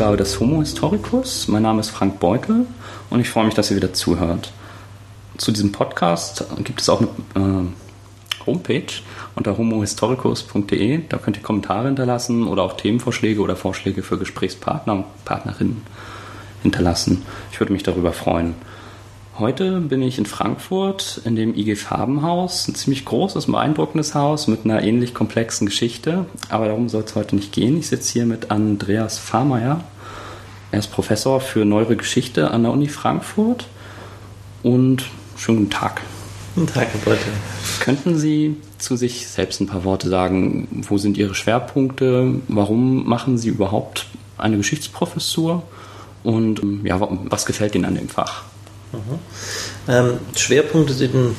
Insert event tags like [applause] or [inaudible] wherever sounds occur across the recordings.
Ausgabe des Homo Historicus. Mein Name ist Frank Beutel und ich freue mich, dass ihr wieder zuhört. Zu diesem Podcast gibt es auch eine äh, Homepage unter homohistoricus.de. Da könnt ihr Kommentare hinterlassen oder auch Themenvorschläge oder Vorschläge für Gesprächspartner und Partnerinnen hinterlassen. Ich würde mich darüber freuen. Heute bin ich in Frankfurt in dem IG Farbenhaus, ein ziemlich großes, beeindruckendes Haus mit einer ähnlich komplexen Geschichte. Aber darum soll es heute nicht gehen. Ich sitze hier mit Andreas Fahrmeier. Er ist Professor für Neuere Geschichte an der Uni Frankfurt. Und schönen guten Tag. Guten Tag, Herr Beutel. Könnten Sie zu sich selbst ein paar Worte sagen? Wo sind Ihre Schwerpunkte? Warum machen Sie überhaupt eine Geschichtsprofessur? Und ja, was gefällt Ihnen an dem Fach? Mhm. Ähm, Schwerpunkte sind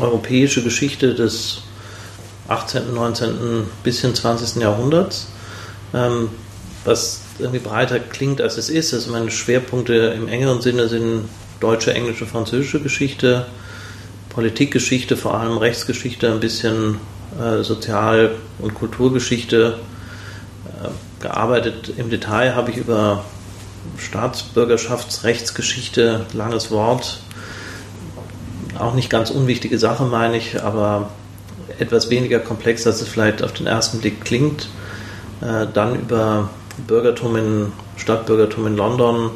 europäische Geschichte des 18., 19., bisschen 20. Jahrhunderts, ähm, was irgendwie breiter klingt, als es ist. Also meine Schwerpunkte im engeren Sinne sind deutsche, englische, französische Geschichte, Politikgeschichte, vor allem Rechtsgeschichte, ein bisschen äh, Sozial- und Kulturgeschichte. Äh, gearbeitet im Detail habe ich über Staatsbürgerschaftsrechtsgeschichte, langes Wort, auch nicht ganz unwichtige Sache, meine ich, aber etwas weniger komplex, als es vielleicht auf den ersten Blick klingt. Äh, dann über Bürgertum in, Stadtbürgertum in London,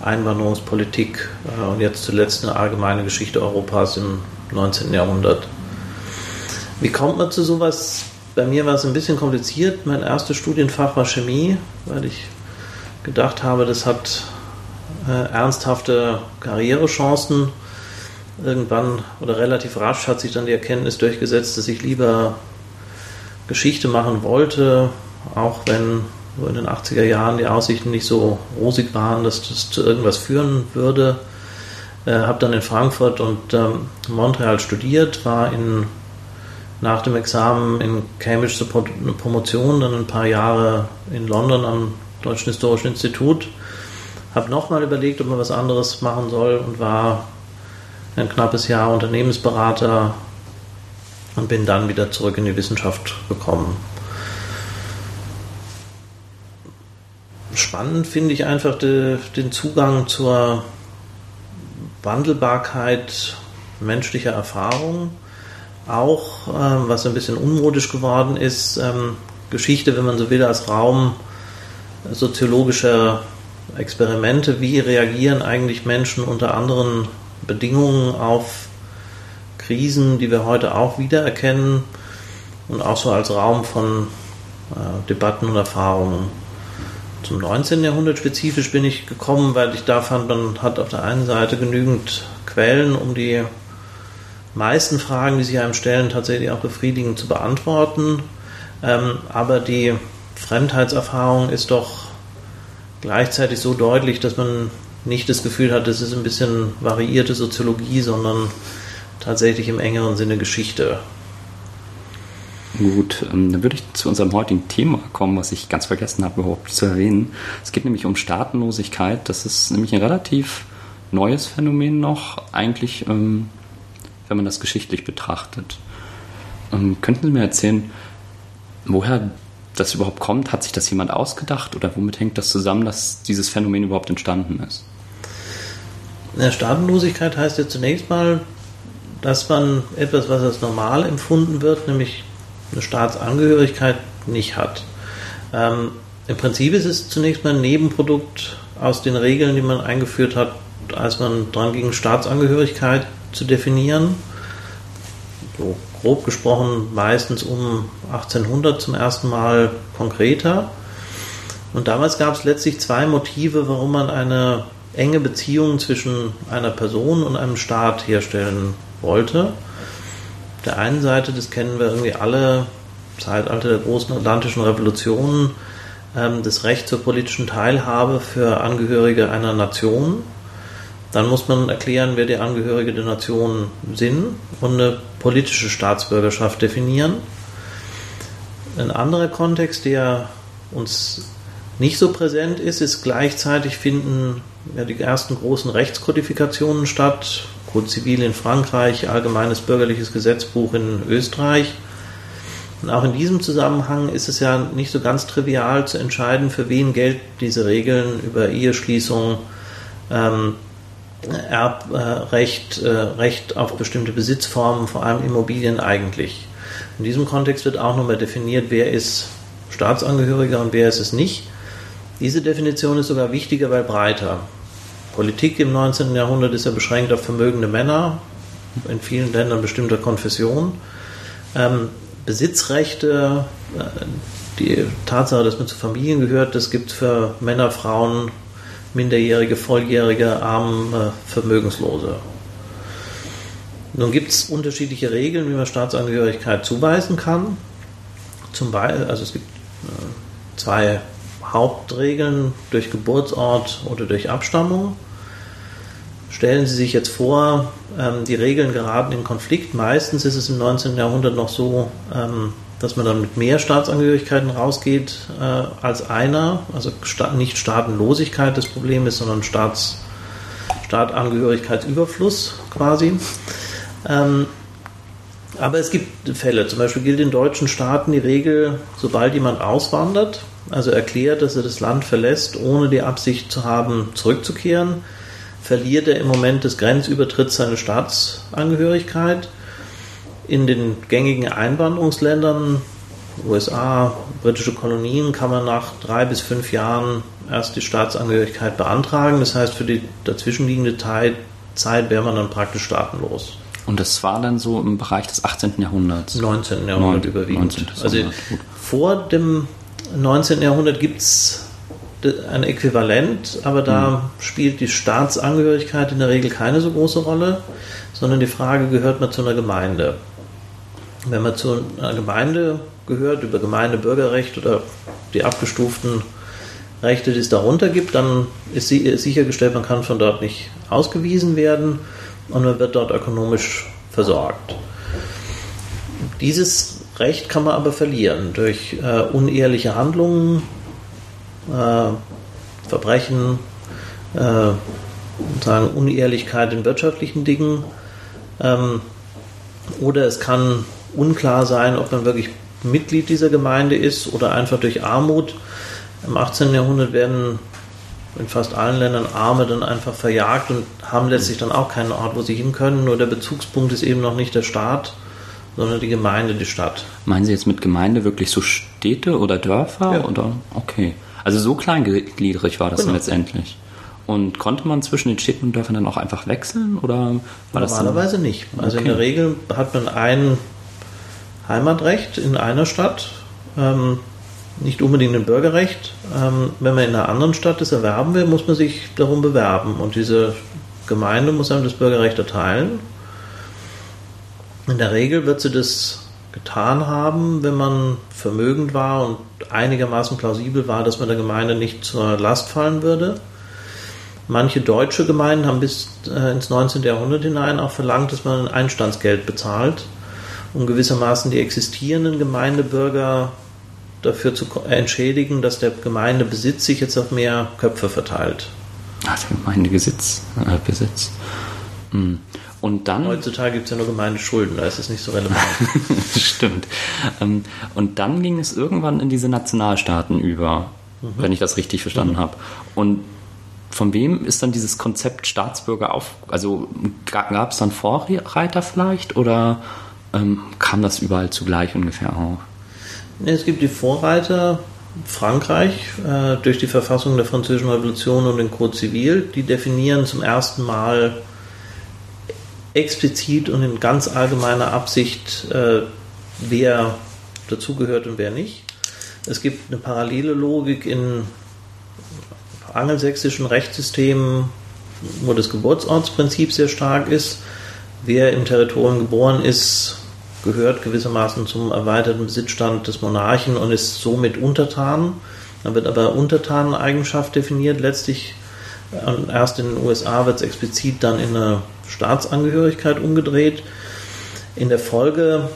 Einwanderungspolitik äh, und jetzt zuletzt eine allgemeine Geschichte Europas im 19. Jahrhundert. Wie kommt man zu sowas? Bei mir war es ein bisschen kompliziert. Mein erstes Studienfach war Chemie, weil ich gedacht habe, das hat äh, ernsthafte Karrierechancen. Irgendwann oder relativ rasch hat sich dann die Erkenntnis durchgesetzt, dass ich lieber Geschichte machen wollte, auch wenn so in den 80er Jahren die Aussichten nicht so rosig waren, dass das zu irgendwas führen würde. Äh, habe dann in Frankfurt und ähm, Montreal studiert, war in, nach dem Examen in Cambridge zur Promotion, dann ein paar Jahre in London am Deutschen Historischen Institut. Habe nochmal überlegt, ob man was anderes machen soll und war ein knappes Jahr Unternehmensberater und bin dann wieder zurück in die Wissenschaft gekommen. Spannend finde ich einfach de, den Zugang zur Wandelbarkeit menschlicher Erfahrung. Auch, ähm, was ein bisschen unmodisch geworden ist, ähm, Geschichte, wenn man so will, als Raum soziologischer Experimente, wie reagieren eigentlich Menschen unter anderen Bedingungen auf Krisen, die wir heute auch wiedererkennen und auch so als Raum von äh, Debatten und Erfahrungen. Zum 19. Jahrhundert spezifisch bin ich gekommen, weil ich da fand, man hat auf der einen Seite genügend Quellen, um die meisten Fragen, die sich einem stellen, tatsächlich auch befriedigend zu beantworten. Ähm, aber die Fremdheitserfahrung ist doch gleichzeitig so deutlich, dass man nicht das Gefühl hat, das ist ein bisschen variierte Soziologie, sondern tatsächlich im engeren Sinne Geschichte. Gut, ähm, dann würde ich zu unserem heutigen Thema kommen, was ich ganz vergessen habe überhaupt zu erwähnen. Es geht nämlich um Staatenlosigkeit. Das ist nämlich ein relativ neues Phänomen noch, eigentlich, ähm, wenn man das geschichtlich betrachtet. Ähm, könnten Sie mir erzählen, woher das überhaupt kommt? Hat sich das jemand ausgedacht oder womit hängt das zusammen, dass dieses Phänomen überhaupt entstanden ist? Ja, Staatenlosigkeit heißt ja zunächst mal, dass man etwas, was als normal empfunden wird, nämlich eine Staatsangehörigkeit, nicht hat. Ähm, Im Prinzip ist es zunächst mal ein Nebenprodukt aus den Regeln, die man eingeführt hat, als man dran ging, Staatsangehörigkeit zu definieren. So grob gesprochen meistens um 1800 zum ersten Mal konkreter. Und damals gab es letztlich zwei Motive, warum man eine enge Beziehung zwischen einer Person und einem Staat herstellen wollte. Auf der einen Seite, das kennen wir irgendwie alle, Zeitalter der großen Atlantischen Revolutionen, ähm, das Recht zur politischen Teilhabe für Angehörige einer Nation. Dann muss man erklären, wer die Angehörige der Nation sind und eine politische Staatsbürgerschaft definieren. Ein anderer Kontext, der uns nicht so präsent ist, ist gleichzeitig finden ja, die ersten großen Rechtskodifikationen statt. Code Zivil in Frankreich, Allgemeines Bürgerliches Gesetzbuch in Österreich. Und auch in diesem Zusammenhang ist es ja nicht so ganz trivial zu entscheiden, für wen gelten diese Regeln über Eheschließung, ähm, Erbrecht, äh, Recht auf bestimmte Besitzformen, vor allem Immobilien eigentlich. In diesem Kontext wird auch nochmal definiert, wer ist Staatsangehöriger und wer ist es nicht. Diese Definition ist sogar wichtiger, weil breiter. Politik im 19. Jahrhundert ist ja beschränkt auf vermögende Männer, in vielen Ländern bestimmter Konfession. Ähm, Besitzrechte, äh, die Tatsache, dass man zu Familien gehört, das gibt es für Männer, Frauen, Minderjährige, Volljährige, Arme, Vermögenslose. Nun gibt es unterschiedliche Regeln, wie man Staatsangehörigkeit zuweisen kann. Zum Beispiel, also es gibt äh, zwei Hauptregeln durch Geburtsort oder durch Abstammung. Stellen Sie sich jetzt vor, ähm, die Regeln geraten in Konflikt. Meistens ist es im 19. Jahrhundert noch so, ähm, dass man dann mit mehr Staatsangehörigkeiten rausgeht äh, als einer. Also nicht Staatenlosigkeit das Problem ist, sondern Staats, Staatangehörigkeitsüberfluss quasi. Ähm, aber es gibt Fälle, zum Beispiel gilt in deutschen Staaten die Regel, sobald jemand auswandert, also erklärt, dass er das Land verlässt, ohne die Absicht zu haben, zurückzukehren, verliert er im Moment des Grenzübertritts seine Staatsangehörigkeit. In den gängigen Einwanderungsländern, USA, britische Kolonien, kann man nach drei bis fünf Jahren erst die Staatsangehörigkeit beantragen. Das heißt, für die dazwischenliegende Zeit wäre man dann praktisch staatenlos. Und das war dann so im Bereich des 18. Jahrhunderts? 19. Jahrhundert 9, überwiegend. 19. Also vor dem 19. Jahrhundert gibt es ein Äquivalent, aber da mhm. spielt die Staatsangehörigkeit in der Regel keine so große Rolle, sondern die Frage, gehört man zu einer Gemeinde? Wenn man zu einer Gemeinde gehört, über Gemeindebürgerrecht oder die abgestuften Rechte, die es darunter gibt, dann ist sichergestellt, man kann von dort nicht ausgewiesen werden und man wird dort ökonomisch versorgt. Dieses Recht kann man aber verlieren durch äh, unehrliche Handlungen, äh, Verbrechen, äh, sagen Unehrlichkeit in wirtschaftlichen Dingen. Ähm, oder es kann unklar sein, ob man wirklich Mitglied dieser Gemeinde ist oder einfach durch Armut. Im 18. Jahrhundert werden in fast allen Ländern Arme dann einfach verjagt und haben letztlich dann auch keinen Ort, wo sie hin können. Nur der Bezugspunkt ist eben noch nicht der Staat, sondern die Gemeinde, die Stadt. Meinen Sie jetzt mit Gemeinde wirklich so Städte oder Dörfer? Ja. Oder? Okay. Also so kleingliedrig war das genau. dann letztendlich. Und konnte man zwischen den Städten und Dörfern dann auch einfach wechseln? Oder war Normalerweise das nicht. Also okay. in der Regel hat man ein Heimatrecht in einer Stadt. Ähm, nicht unbedingt ein Bürgerrecht. Ähm, wenn man in einer anderen Stadt das erwerben will, muss man sich darum bewerben. Und diese Gemeinde muss einem das Bürgerrecht erteilen. In der Regel wird sie das getan haben, wenn man vermögend war und einigermaßen plausibel war, dass man der Gemeinde nicht zur Last fallen würde. Manche deutsche Gemeinden haben bis äh, ins 19. Jahrhundert hinein auch verlangt, dass man ein Einstandsgeld bezahlt, um gewissermaßen die existierenden Gemeindebürger dafür zu entschädigen, dass der Gemeindebesitz sich jetzt auf mehr Köpfe verteilt. Ach, der Gemeindebesitz. Äh, Besitz. Hm. Und dann. Heutzutage gibt es ja nur Gemeindeschulden, da ist es nicht so relevant. [laughs] Stimmt. Ähm, und dann ging es irgendwann in diese Nationalstaaten über, mhm. wenn ich das richtig verstanden mhm. habe. Und von wem ist dann dieses Konzept Staatsbürger auf? Also gab es dann Vorreiter vielleicht oder ähm, kam das überall zugleich ungefähr auf? Es gibt die Vorreiter, Frankreich äh, durch die Verfassung der Französischen Revolution und den Code Zivil, die definieren zum ersten Mal explizit und in ganz allgemeiner Absicht, äh, wer dazugehört und wer nicht. Es gibt eine parallele Logik in angelsächsischen Rechtssystemen, wo das Geburtsortsprinzip sehr stark ist. Wer im Territorium geboren ist, gehört gewissermaßen zum erweiterten Besitzstand des Monarchen und ist somit untertan. Dann wird aber Untertaneneigenschaft definiert. Letztlich äh, erst in den USA wird es explizit dann in eine Staatsangehörigkeit umgedreht. In der Folge,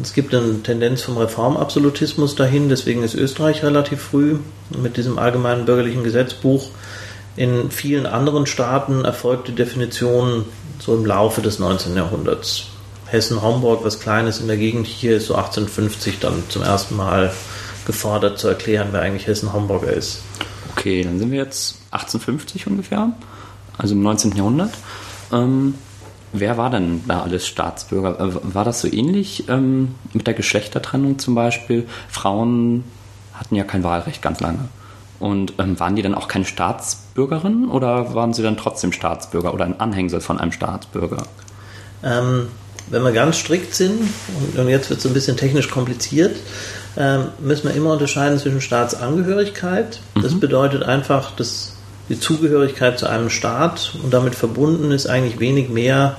es gibt eine Tendenz vom Reformabsolutismus dahin, deswegen ist Österreich relativ früh mit diesem allgemeinen bürgerlichen Gesetzbuch. In vielen anderen Staaten erfolgt die Definition so im Laufe des 19. Jahrhunderts. Hessen-Homburg, was Kleines in der Gegend hier ist, so 1850 dann zum ersten Mal gefordert zu erklären, wer eigentlich Hessen-Homburger ist. Okay, dann sind wir jetzt 1850 ungefähr, also im 19. Jahrhundert. Ähm, wer war denn da alles Staatsbürger? Äh, war das so ähnlich ähm, mit der Geschlechtertrennung zum Beispiel? Frauen hatten ja kein Wahlrecht ganz lange. Und ähm, waren die dann auch keine Staatsbürgerinnen oder waren sie dann trotzdem Staatsbürger oder ein Anhängsel von einem Staatsbürger? Ähm, wenn wir ganz strikt sind, und jetzt wird es ein bisschen technisch kompliziert, ähm, müssen wir immer unterscheiden zwischen Staatsangehörigkeit. Das mhm. bedeutet einfach, dass die Zugehörigkeit zu einem Staat und damit verbunden ist eigentlich wenig mehr,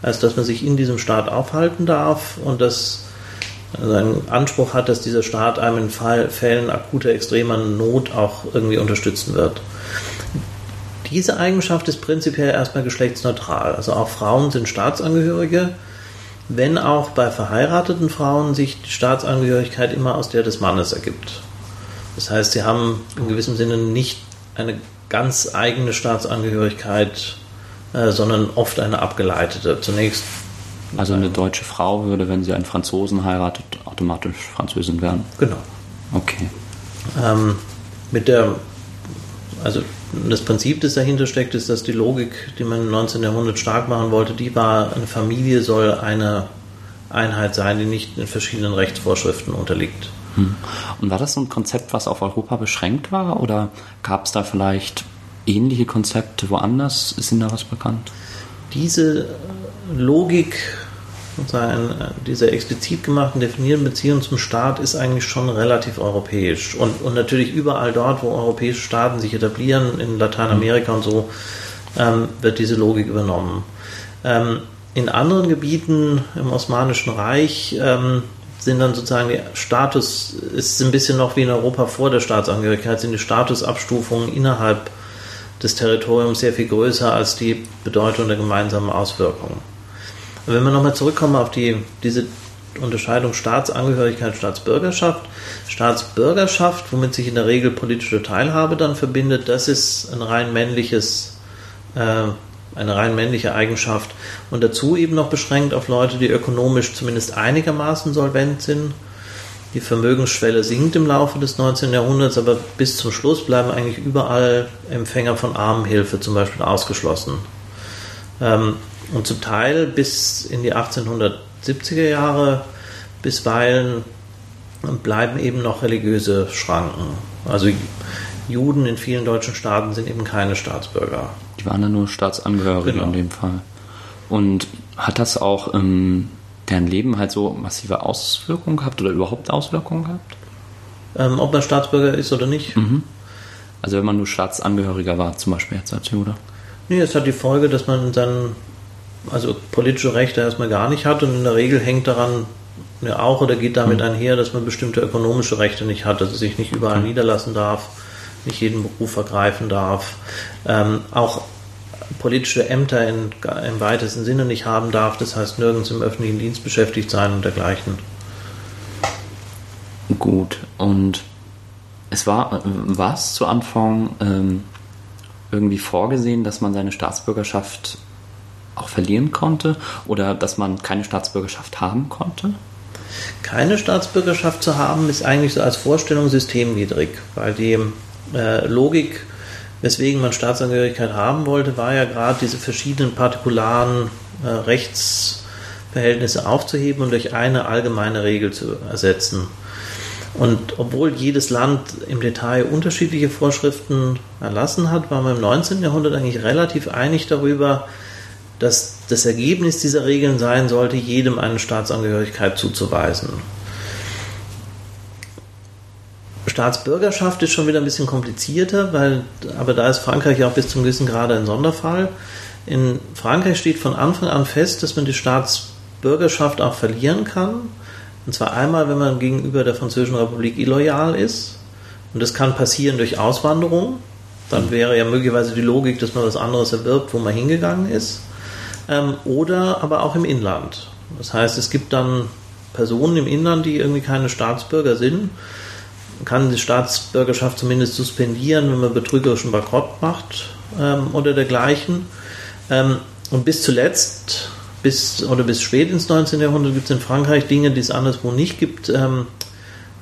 als dass man sich in diesem Staat aufhalten darf und dass also einen Anspruch hat, dass dieser Staat einem in Fall, Fällen akuter, extremer Not auch irgendwie unterstützen wird. Diese Eigenschaft ist prinzipiell erstmal geschlechtsneutral. Also auch Frauen sind Staatsangehörige, wenn auch bei verheirateten Frauen sich die Staatsangehörigkeit immer aus der des Mannes ergibt. Das heißt, sie haben in gewissem Sinne nicht eine ganz eigene Staatsangehörigkeit, äh, sondern oft eine abgeleitete. Zunächst. Also eine deutsche Frau würde, wenn sie einen Franzosen heiratet, automatisch Französin werden. Genau. Okay. Ähm, mit der, also das Prinzip, das dahinter steckt, ist, dass die Logik, die man im 19. Jahrhundert stark machen wollte, die war, eine Familie soll eine Einheit sein, die nicht in verschiedenen Rechtsvorschriften unterliegt. Hm. Und war das so ein Konzept, was auf Europa beschränkt war oder gab es da vielleicht ähnliche Konzepte woanders? Ist Ihnen da was bekannt? Diese Logik sozusagen dieser explizit gemachten, definierten Beziehung zum Staat ist eigentlich schon relativ europäisch. Und, und natürlich überall dort, wo europäische Staaten sich etablieren, in Lateinamerika und so, ähm, wird diese Logik übernommen. Ähm, in anderen Gebieten im Osmanischen Reich ähm, sind dann sozusagen die Status, ist ein bisschen noch wie in Europa vor der Staatsangehörigkeit, sind die Statusabstufungen innerhalb des Territoriums sehr viel größer als die Bedeutung der gemeinsamen Auswirkungen. Wenn wir nochmal zurückkommen auf die, diese Unterscheidung Staatsangehörigkeit, Staatsbürgerschaft. Staatsbürgerschaft, womit sich in der Regel politische Teilhabe dann verbindet, das ist ein rein männliches, äh, eine rein männliche Eigenschaft und dazu eben noch beschränkt auf Leute, die ökonomisch zumindest einigermaßen solvent sind. Die Vermögensschwelle sinkt im Laufe des 19. Jahrhunderts, aber bis zum Schluss bleiben eigentlich überall Empfänger von Armenhilfe zum Beispiel ausgeschlossen. Ähm, und zum Teil bis in die 1870er Jahre bisweilen bleiben eben noch religiöse Schranken. Also Juden in vielen deutschen Staaten sind eben keine Staatsbürger. Die waren dann nur Staatsangehörige genau. in dem Fall. Und hat das auch ähm, deren Leben halt so massive Auswirkungen gehabt oder überhaupt Auswirkungen gehabt? Ähm, ob man Staatsbürger ist oder nicht? Mhm. Also wenn man nur Staatsangehöriger war, zum Beispiel jetzt als Jude? Nee, es hat die Folge, dass man dann also politische Rechte erstmal gar nicht hat und in der Regel hängt daran ja auch oder geht damit mhm. einher, dass man bestimmte ökonomische Rechte nicht hat, dass es sich nicht überall mhm. niederlassen darf, nicht jeden Beruf ergreifen darf, ähm, auch politische Ämter in, im weitesten Sinne nicht haben darf, das heißt nirgends im öffentlichen Dienst beschäftigt sein und dergleichen. Gut, und es war, es zu Anfang ähm, irgendwie vorgesehen, dass man seine Staatsbürgerschaft auch verlieren konnte oder dass man keine Staatsbürgerschaft haben konnte? Keine Staatsbürgerschaft zu haben, ist eigentlich so als Vorstellung systemniedrig, weil die äh, Logik, weswegen man Staatsangehörigkeit haben wollte, war ja gerade diese verschiedenen partikularen äh, Rechtsverhältnisse aufzuheben und durch eine allgemeine Regel zu ersetzen. Und obwohl jedes Land im Detail unterschiedliche Vorschriften erlassen hat, war man im 19. Jahrhundert eigentlich relativ einig darüber, dass das Ergebnis dieser Regeln sein sollte, jedem eine Staatsangehörigkeit zuzuweisen. Staatsbürgerschaft ist schon wieder ein bisschen komplizierter, weil, aber da ist Frankreich auch bis zum gewissen Grade ein Sonderfall. In Frankreich steht von Anfang an fest, dass man die Staatsbürgerschaft auch verlieren kann. Und zwar einmal, wenn man gegenüber der Französischen Republik illoyal ist. Und das kann passieren durch Auswanderung. Dann wäre ja möglicherweise die Logik, dass man was anderes erwirbt, wo man hingegangen ist ähm, oder aber auch im Inland. Das heißt, es gibt dann Personen im Inland, die irgendwie keine Staatsbürger sind. Man kann die Staatsbürgerschaft zumindest suspendieren, wenn man betrügerischen Bankrott macht ähm, oder dergleichen. Ähm, und bis zuletzt bis oder bis spät ins 19. Jahrhundert gibt es in Frankreich Dinge, die es anderswo nicht gibt. Ähm,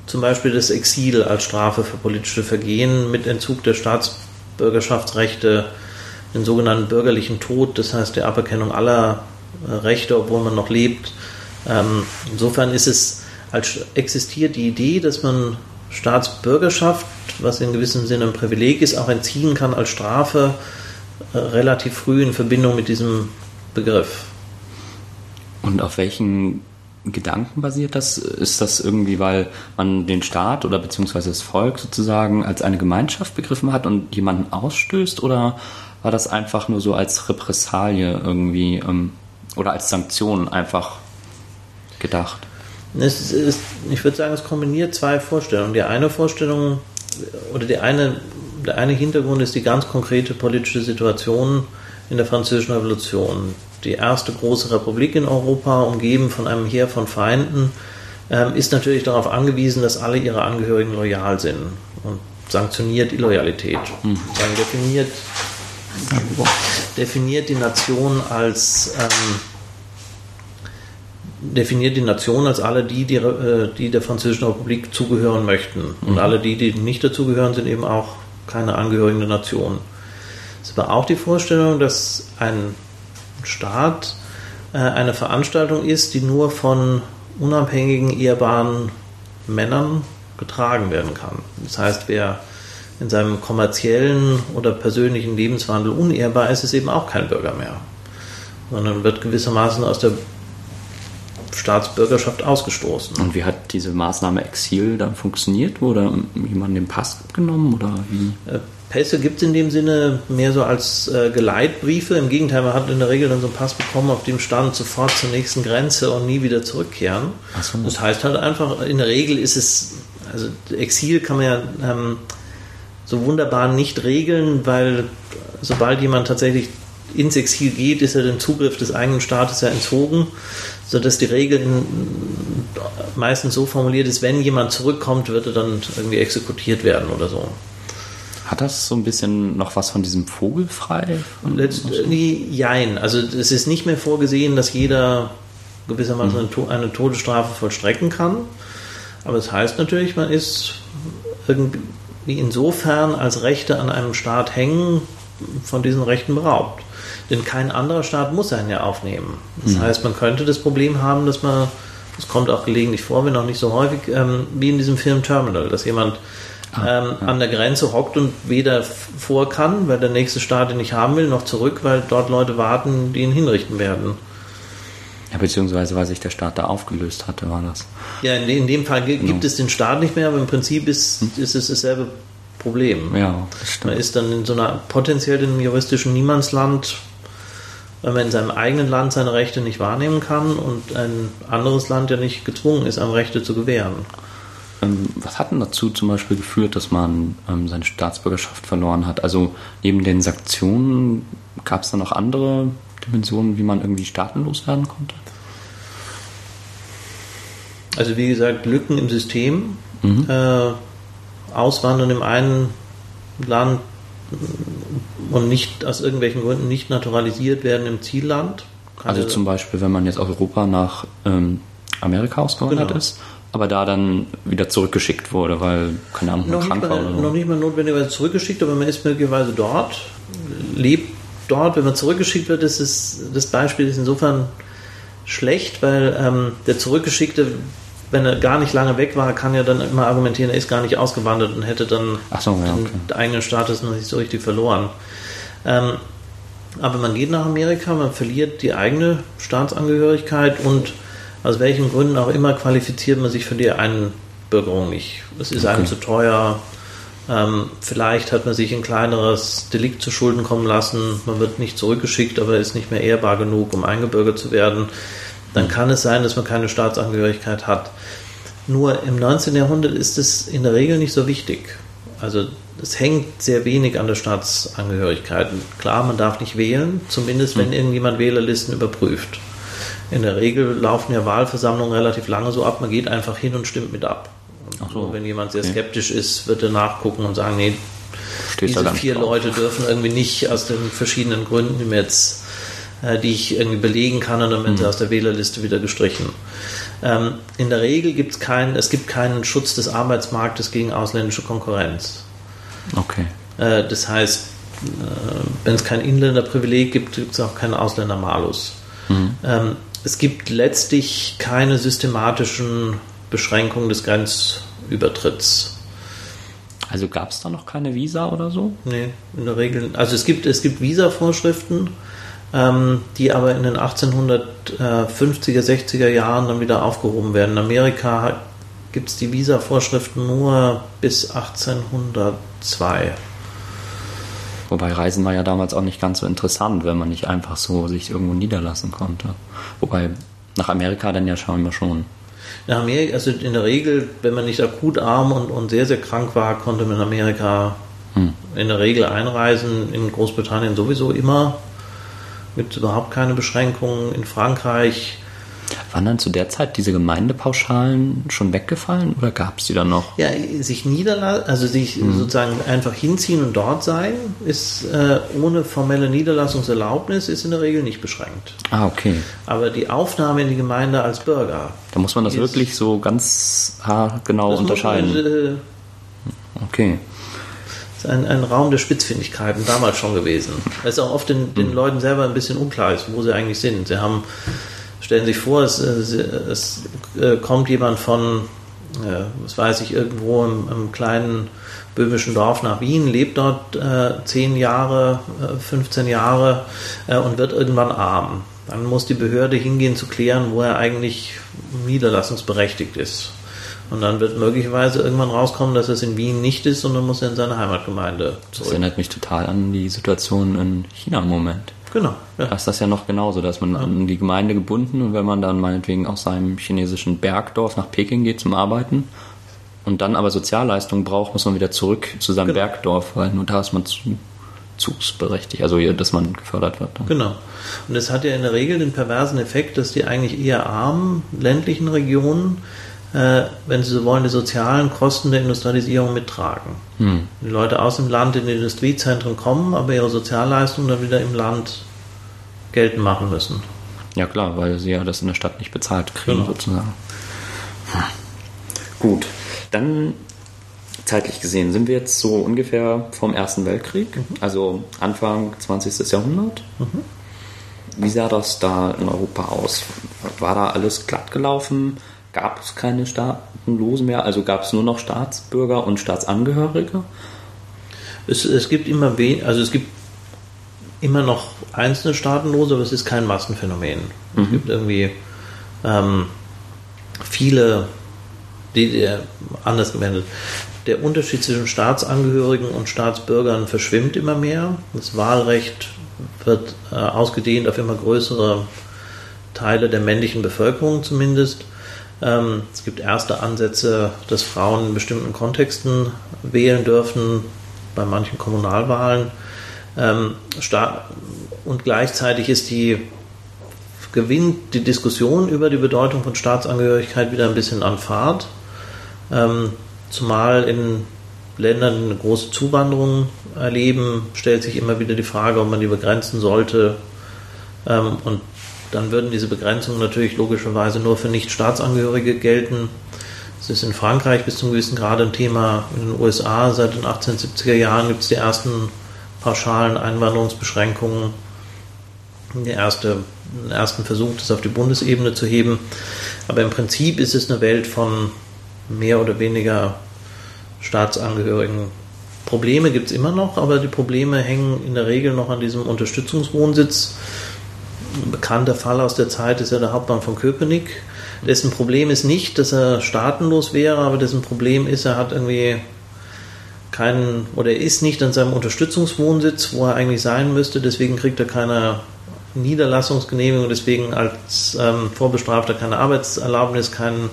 zum Beispiel das Exil als Strafe für politische Vergehen mit Entzug der Staatsbürgerschaftsrechte, den sogenannten bürgerlichen Tod, das heißt der Aberkennung aller äh, Rechte, obwohl man noch lebt. Ähm, insofern ist es als existiert die Idee, dass man Staatsbürgerschaft, was in gewissem Sinne ein Privileg ist, auch entziehen kann als Strafe äh, relativ früh in Verbindung mit diesem Begriff. Und auf welchen Gedanken basiert das? Ist das irgendwie, weil man den Staat oder beziehungsweise das Volk sozusagen als eine Gemeinschaft begriffen hat und jemanden ausstößt? Oder war das einfach nur so als Repressalie irgendwie ähm, oder als Sanktion einfach gedacht? Es ist, ich würde sagen, es kombiniert zwei Vorstellungen. Die eine Vorstellung oder die eine, der eine Hintergrund ist die ganz konkrete politische Situation in der Französischen Revolution. Die erste große Republik in Europa, umgeben von einem Heer von Feinden, ähm, ist natürlich darauf angewiesen, dass alle ihre Angehörigen loyal sind und sanktioniert Illoyalität. Mhm. Dann definiert, definiert die Nation als ähm, definiert die Nation als alle die, die, äh, die der Französischen Republik zugehören möchten. Und mhm. alle die, die nicht dazugehören, sind eben auch keine Angehörigen der Nation. Es aber auch die Vorstellung, dass ein Staat äh, eine Veranstaltung ist, die nur von unabhängigen, ehrbaren Männern getragen werden kann. Das heißt, wer in seinem kommerziellen oder persönlichen Lebenswandel unehrbar ist, ist eben auch kein Bürger mehr, sondern wird gewissermaßen aus der Staatsbürgerschaft ausgestoßen. Und wie hat diese Maßnahme Exil dann funktioniert? Wurde jemand den Pass genommen oder wie? Äh, Pässe gibt es in dem Sinne mehr so als äh, Geleitbriefe. Im Gegenteil, man hat in der Regel dann so einen Pass bekommen, auf dem stand sofort zur nächsten Grenze und nie wieder zurückkehren. So. Das heißt halt einfach, in der Regel ist es, also Exil kann man ja ähm, so wunderbar nicht regeln, weil sobald jemand tatsächlich ins Exil geht, ist er den Zugriff des eigenen Staates ja entzogen sodass die Regeln meistens so formuliert ist, wenn jemand zurückkommt, wird er dann irgendwie exekutiert werden oder so. Hat das so ein bisschen noch was von diesem Vogelfrei? Letztlich, jein. Also es ist nicht mehr vorgesehen, dass jeder gewissermaßen mhm. eine Todesstrafe vollstrecken kann. Aber es das heißt natürlich, man ist irgendwie insofern als Rechte an einem Staat hängen, von diesen Rechten beraubt. Denn kein anderer Staat muss einen ja aufnehmen. Das mhm. heißt, man könnte das Problem haben, dass man, das kommt auch gelegentlich vor, wenn auch nicht so häufig, ähm, wie in diesem Film Terminal, dass jemand ah, ähm, an der Grenze hockt und weder vor kann, weil der nächste Staat ihn nicht haben will, noch zurück, weil dort Leute warten, die ihn hinrichten werden. Ja, beziehungsweise weil sich der Staat da aufgelöst hatte, war das. Ja, in, in dem Fall gibt genau. es den Staat nicht mehr, aber im Prinzip ist, hm. ist es dasselbe Problem. Ja, das stimmt. Man ist dann in so einer potenziell in einem juristischen Niemandsland, weil man in seinem eigenen Land seine Rechte nicht wahrnehmen kann und ein anderes Land ja nicht gezwungen ist, einem Rechte zu gewähren. Ähm, was hat denn dazu zum Beispiel geführt, dass man ähm, seine Staatsbürgerschaft verloren hat? Also neben den Sanktionen gab es da noch andere Dimensionen, wie man irgendwie staatenlos werden konnte? Also wie gesagt, Lücken im System, mhm. äh, Auswandern im einen Land und nicht aus irgendwelchen Gründen nicht naturalisiert werden im Zielland. Keine also zum Beispiel, wenn man jetzt aus Europa nach ähm, Amerika ausgewandert genau. ist, aber da dann wieder zurückgeschickt wurde, weil, keine Ahnung, noch krank war oder so. Noch nicht mal notwendigerweise zurückgeschickt, aber man ist möglicherweise dort, lebt dort. Wenn man zurückgeschickt wird, ist es, das Beispiel ist insofern schlecht, weil ähm, der Zurückgeschickte wenn er gar nicht lange weg war, kann er dann immer argumentieren, er ist gar nicht ausgewandert und hätte dann so, ja, okay. den eigenen Status noch nicht so richtig verloren. Ähm, aber man geht nach Amerika, man verliert die eigene Staatsangehörigkeit und aus welchen Gründen auch immer qualifiziert man sich für die Einbürgerung nicht. Es ist okay. einem zu teuer. Ähm, vielleicht hat man sich ein kleineres Delikt zu Schulden kommen lassen. Man wird nicht zurückgeschickt, aber ist nicht mehr ehrbar genug, um eingebürgert zu werden dann kann es sein, dass man keine Staatsangehörigkeit hat. Nur im 19. Jahrhundert ist es in der Regel nicht so wichtig. Also es hängt sehr wenig an der Staatsangehörigkeit. Klar, man darf nicht wählen, zumindest wenn hm. irgendjemand Wählerlisten überprüft. In der Regel laufen ja Wahlversammlungen relativ lange so ab, man geht einfach hin und stimmt mit ab. So, wenn jemand sehr okay. skeptisch ist, wird er nachgucken und sagen, nee, Steht diese vier Leute dürfen irgendwie nicht aus den verschiedenen Gründen, die mir jetzt äh, die ich irgendwie belegen kann und dann werden sie aus der Wählerliste wieder gestrichen. Ähm, in der Regel gibt es keinen, es gibt keinen Schutz des Arbeitsmarktes gegen ausländische Konkurrenz. Okay. Äh, das heißt, äh, wenn es kein Inländerprivileg gibt, gibt es auch keinen Ausländermalus. Ähm, es gibt letztlich keine systematischen Beschränkungen des Grenzübertritts. Also gab es da noch keine Visa oder so? Nee, in der Regel. Also es gibt, es gibt Visa-Vorschriften, ähm, die aber in den 1850er, 60er Jahren dann wieder aufgehoben werden. In Amerika gibt es die Visa-Vorschriften nur bis 1802. Wobei Reisen war ja damals auch nicht ganz so interessant, wenn man nicht einfach so sich irgendwo niederlassen konnte. Wobei nach Amerika dann ja scheinbar schon. In Amerika, also in der Regel, wenn man nicht akut arm und, und sehr, sehr krank war, konnte man in Amerika Hm. in der Regel einreisen. In Großbritannien sowieso immer. Gibt überhaupt keine Beschränkungen. In Frankreich Waren dann zu der Zeit diese Gemeindepauschalen schon weggefallen oder gab es die dann noch? Ja, sich niederlassen, also sich sozusagen einfach hinziehen und dort sein, ist äh, ohne formelle Niederlassungserlaubnis ist in der Regel nicht beschränkt. Ah, okay. Aber die Aufnahme in die Gemeinde als Bürger. Da muss man das Ist- wirklich so ganz haargenau unterscheiden. Man, äh, Okay. ist ein, ein Raum der Spitzfindigkeiten damals schon gewesen. Das ist auch oft den, den Leuten selber ein bisschen unklar ist, wo sie eigentlich sind. Sie haben, stellen sich vor, es, äh, sie- es äh, kommt jemand von, äh, was weiß ich, irgendwo im, im kleinen böhmischen Dorf nach Wien, lebt dort äh, 10 Jahre, äh, 15 Jahre äh, und wird irgendwann arm. Dann muss die Behörde hingehen zu klären, wo er eigentlich niederlassungsberechtigt ist. Und dann wird möglicherweise irgendwann rauskommen, dass es in Wien nicht ist und dann muss er in seine Heimatgemeinde Das zurück. erinnert mich total an die Situation in China im Moment. Genau. Da Ja. ist das ja noch genauso, dass man an die Gemeinde gebunden und wenn man dann meinetwegen aus seinem chinesischen Bergdorf nach Peking geht zum Arbeiten und dann aber Sozialleistungen braucht, muss man wieder zurück zu seinem Genau. Bergdorf, weil nur da ist man zu, zugsberechtigt, also dass man gefördert wird. Dann. Genau. Und das hat ja in der Regel den perversen Effekt, dass die eigentlich eher armen ländlichen Regionen, äh, wenn sie so wollen, die sozialen Kosten der Industrialisierung mittragen. Hm. Die Leute aus dem Land in die Industriezentren kommen, aber ihre Sozialleistungen dann wieder im Land geltend machen müssen. Ja klar, weil sie ja das in der Stadt nicht bezahlt kriegen Genau. sozusagen. Hm. Gut, dann zeitlich gesehen sind wir jetzt so ungefähr vom Ersten Weltkrieg, also Anfang 20. Jahrhundert. Wie sah das da in Europa aus? War da alles glatt gelaufen? Gab es keine Staatenlosen mehr? Also gab es nur noch Staatsbürger und Staatsangehörige? Es, es gibt immer we also es gibt immer noch einzelne Staatenlose, aber es ist kein Massenphänomen. Es gibt irgendwie ähm, viele, die, die anders gewendet. Der Unterschied zwischen Staatsangehörigen und Staatsbürgern verschwimmt immer mehr. Das Wahlrecht wird äh, ausgedehnt auf immer größere Teile der männlichen Bevölkerung zumindest. Ähm, es gibt erste Ansätze, dass Frauen in bestimmten Kontexten wählen dürfen, bei manchen Kommunalwahlen. Ähm, und gleichzeitig ist die gewinnt die Diskussion über die Bedeutung von Staatsangehörigkeit wieder ein bisschen an Fahrt. Ähm, zumal in Ländern, die eine große Zuwanderung erleben, stellt sich immer wieder die Frage, ob man die begrenzen sollte. Ähm, und dann würden diese Begrenzungen natürlich logischerweise nur für Nicht-Staatsangehörige gelten. Das ist in Frankreich bis zum gewissen Grad ein Thema. In den USA seit den 1870er Jahren gibt es die ersten pauschalen Einwanderungsbeschränkungen. Der erste, den ersten Versuch, das auf die Bundesebene zu heben. Aber im Prinzip ist es eine Welt von mehr oder weniger Staatsangehörigen. Probleme gibt es immer noch, aber die Probleme hängen in der Regel noch an diesem Unterstützungswohnsitz. Bekannter Fall aus der Zeit ist ja der Hauptmann von Köpenick. Dessen Problem ist nicht, dass er staatenlos wäre, aber dessen Problem ist, er hat irgendwie keinen oder er ist nicht an seinem Unterstützungswohnsitz, wo er eigentlich sein müsste. Deswegen kriegt er keine Niederlassungsgenehmigung, deswegen als ähm, Vorbestrafter keine Arbeitserlaubnis, keinen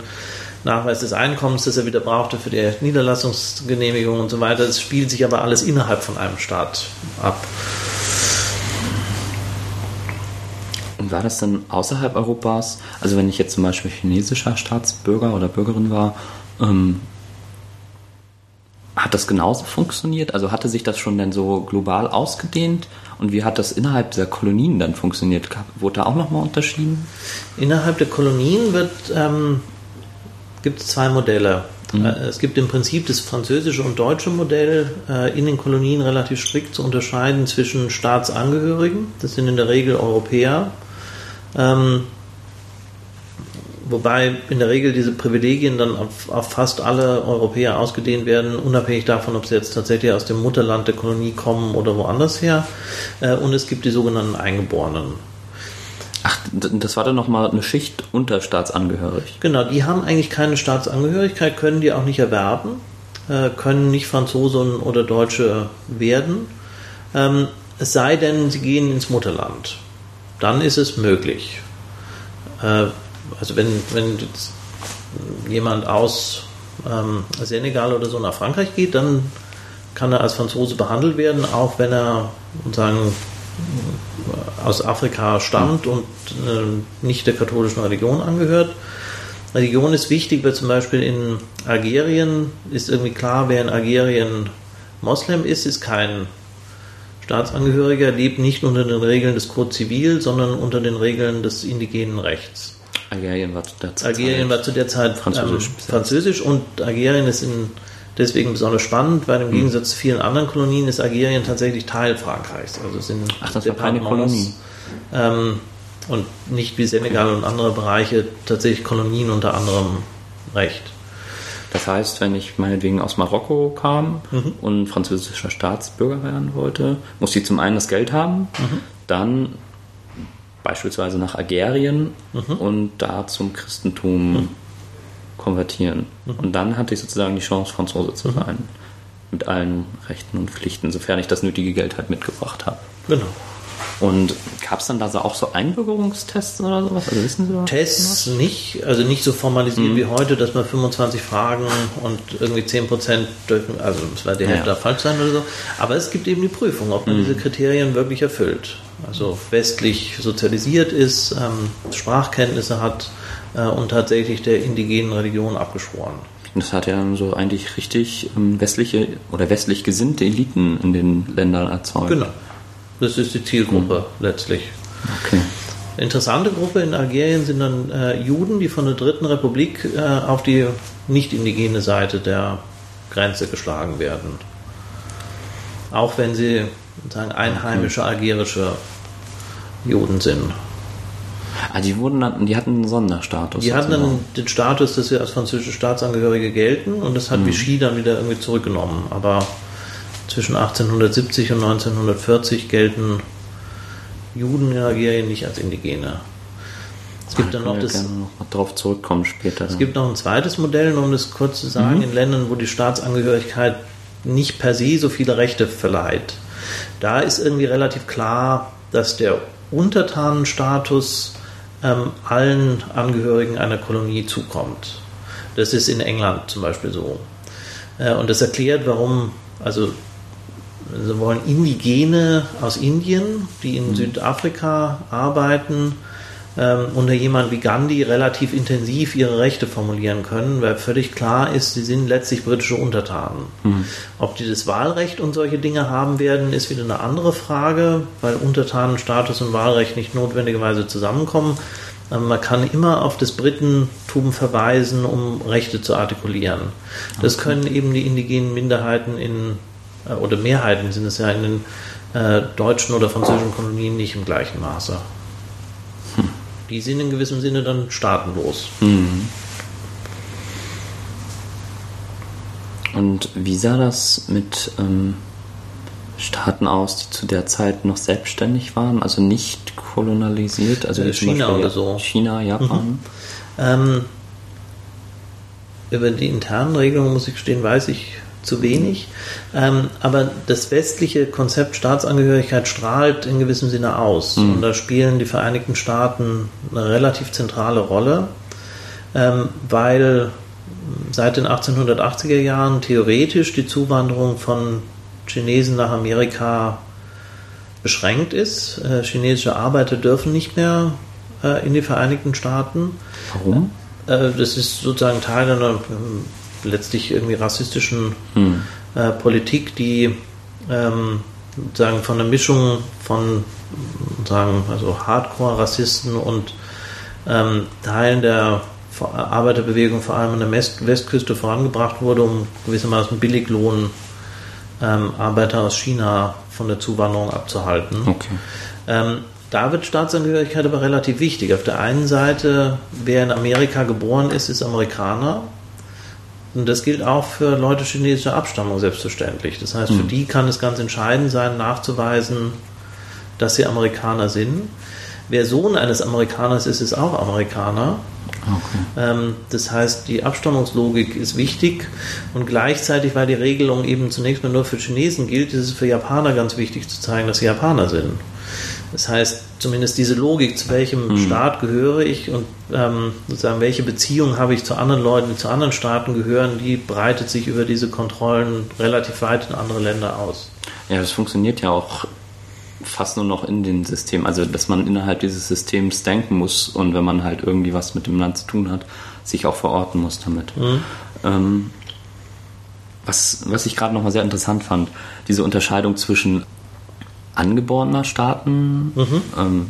Nachweis des Einkommens, das er wieder brauchte für die Niederlassungsgenehmigung und so weiter. Es spielt sich aber alles innerhalb von einem Staat ab. Und war das dann außerhalb Europas? Also wenn ich jetzt zum Beispiel chinesischer Staatsbürger oder Bürgerin war, ähm, hat das genauso funktioniert? Also hatte sich das schon dann so global ausgedehnt? Und wie hat das innerhalb dieser Kolonien dann funktioniert? Wurde da auch nochmal unterschieden? Innerhalb der Kolonien wird, ähm, gibt es zwei Modelle. Mhm. Äh, es gibt im Prinzip das französische und deutsche Modell, äh, in den Kolonien relativ strikt zu unterscheiden zwischen Staatsangehörigen, das sind in der Regel Europäer, ähm, wobei in der Regel diese Privilegien dann auf, auf, fast alle Europäer ausgedehnt werden, unabhängig davon, ob sie jetzt tatsächlich aus dem Mutterland der Kolonie kommen oder woanders her. Äh, und es gibt die sogenannten Eingeborenen. Ach, das war dann nochmal eine Schicht unter staatsangehörig. Genau, die haben eigentlich keine Staatsangehörigkeit, können die auch nicht erwerben, äh, können nicht Franzosen oder Deutsche werden. Ähm, es sei denn, sie gehen ins Mutterland. Dann ist es möglich. Äh, also wenn, wenn jemand aus ähm, Senegal oder so nach Frankreich geht, dann kann er als Franzose behandelt werden, auch wenn er sagen, aus Afrika stammt und äh, nicht der katholischen Religion angehört. Religion ist wichtig, weil zum Beispiel in Algerien ist irgendwie klar, wer in Algerien Moslem ist, ist kein Staatsangehöriger, lebt nicht unter den Regeln des Code Zivil, sondern unter den Regeln des indigenen Rechts. Algerien war zu der Zeit, Algerien war zu der Zeit französisch, ähm, französisch und Algerien ist in deswegen besonders spannend, weil im hm. Gegensatz zu vielen anderen Kolonien ist Algerien tatsächlich Teil Frankreichs. Also es sind Ach, das war keine Kolonie. Ähm, und nicht wie Senegal und andere Bereiche tatsächlich Kolonien unter anderem Recht. Das heißt, wenn ich meinetwegen aus Marokko kam mhm. und französischer Staatsbürger werden wollte, musste ich zum einen das Geld haben, mhm. dann beispielsweise nach Algerien mhm. und da zum Christentum mhm konvertieren. Mhm. Und dann hatte ich sozusagen die Chance, Franzose zu mhm. sein. Mit allen Rechten und Pflichten, sofern ich das nötige Geld halt mitgebracht habe. Genau. Und gab es dann da so auch so Einbürgerungstests oder sowas? Also wissen Sie Tests was? nicht, also nicht so formalisiert mhm. wie heute, dass man 25 Fragen und irgendwie 10 Prozent, also es war der ja. da falsch sein oder so. Aber es gibt eben die Prüfung, ob man mhm. diese Kriterien wirklich erfüllt. Also westlich sozialisiert ist, ähm, Sprachkenntnisse hat, äh, und tatsächlich der indigenen Religion abgeschworen. Das hat ja so eigentlich richtig ähm, westliche oder westlich gesinnte Eliten in den Ländern erzeugt. Genau. Das ist die Zielgruppe mhm. letztlich. Okay. Interessante Gruppe in Algerien sind dann äh, Juden, die von der Dritten Republik äh, auf die nicht indigene Seite der Grenze geschlagen werden. Auch wenn sie sagen, einheimische algerische Juden sind. Ah, die wurden dann, die hatten einen Sonderstatus. Die hatten dann den Status, dass sie als französische Staatsangehörige gelten und das hat mhm. Vichy dann wieder irgendwie zurückgenommen. Aber zwischen 1870 und 1940 gelten Juden in Algerien nicht als Indigene. Es gibt dann noch das. Gerne noch drauf zurückkommen später. Es gibt noch ein zweites Modell, um das kurz zu sagen, mhm. in Ländern, wo die Staatsangehörigkeit nicht per se so viele Rechte verleiht. Da ist irgendwie relativ klar, dass der Untertanenstatus ähm, allen Angehörigen einer Kolonie zukommt. Das ist in England zum Beispiel so. Äh, und das erklärt, warum, also Sie wollen Indigene aus Indien, die in mhm. Südafrika arbeiten, ähm, unter jemand wie Gandhi relativ intensiv ihre Rechte formulieren können, weil völlig klar ist, sie sind letztlich britische Untertanen. Mhm. Ob die das Wahlrecht und solche Dinge haben werden, ist wieder eine andere Frage, weil Untertanenstatus und Wahlrecht nicht notwendigerweise zusammenkommen. Ähm, man kann immer auf das Britentum verweisen, um Rechte zu artikulieren. Das okay. können eben die indigenen Minderheiten in, äh, oder Mehrheiten sind es ja in den äh, deutschen oder französischen Kolonien nicht im gleichen Maße die sind in gewissem Sinne dann staatenlos. Mhm. Und wie sah das mit ähm, Staaten aus, die zu der Zeit noch selbstständig waren, also nicht kolonialisiert? Also äh, China oder so. China, Japan? Mhm. Ähm, über die internen Regelungen, muss ich gestehen, weiß ich zu wenig. Ähm, aber das westliche Konzept Staatsangehörigkeit strahlt in gewissem Sinne aus. Mhm. Und da spielen die Vereinigten Staaten eine relativ zentrale Rolle, ähm, weil seit den 1880er Jahren theoretisch die Zuwanderung von Chinesen nach Amerika beschränkt ist. Äh, chinesische Arbeiter dürfen nicht mehr äh, in die Vereinigten Staaten. Warum? Äh, das ist sozusagen Teil einer letztlich irgendwie rassistischen hm. äh, Politik, die ähm, sagen von der Mischung von sagen also Hardcore-Rassisten und ähm, Teilen der Arbeiterbewegung vor allem an der West Westküste vorangebracht wurde, um gewissermaßen Billiglohn ähm, Arbeiter aus China von der Zuwanderung abzuhalten. Okay. Ähm, da wird Staatsangehörigkeit aber relativ wichtig. Auf der einen Seite, wer in Amerika geboren ist, ist Amerikaner. Und das gilt auch für Leute chinesischer Abstammung selbstverständlich. Das heißt, für mhm. die kann es ganz entscheidend sein, nachzuweisen, dass sie Amerikaner sind. Wer Sohn eines Amerikaners ist, ist auch Amerikaner. Okay. Ähm, das heißt, die Abstammungslogik ist wichtig und gleichzeitig, weil die Regelung eben zunächst mal nur für Chinesen gilt, ist es für Japaner ganz wichtig zu zeigen, dass sie Japaner sind. Das heißt, zumindest diese Logik, zu welchem mhm. Staat gehöre ich und ähm, sozusagen welche Beziehung habe ich zu anderen Leuten, die zu anderen Staaten gehören, die breitet sich über diese Kontrollen relativ weit in andere Länder aus. Ja, das funktioniert ja auch fast nur noch in den Systemen. Also, dass man innerhalb dieses Systems denken muss und wenn man halt irgendwie was mit dem Land zu tun hat, sich auch verorten muss damit. Mhm. Ähm, was, was ich gerade nochmal sehr interessant fand, diese Unterscheidung zwischen angeborener Staaten. Mhm. Ähm,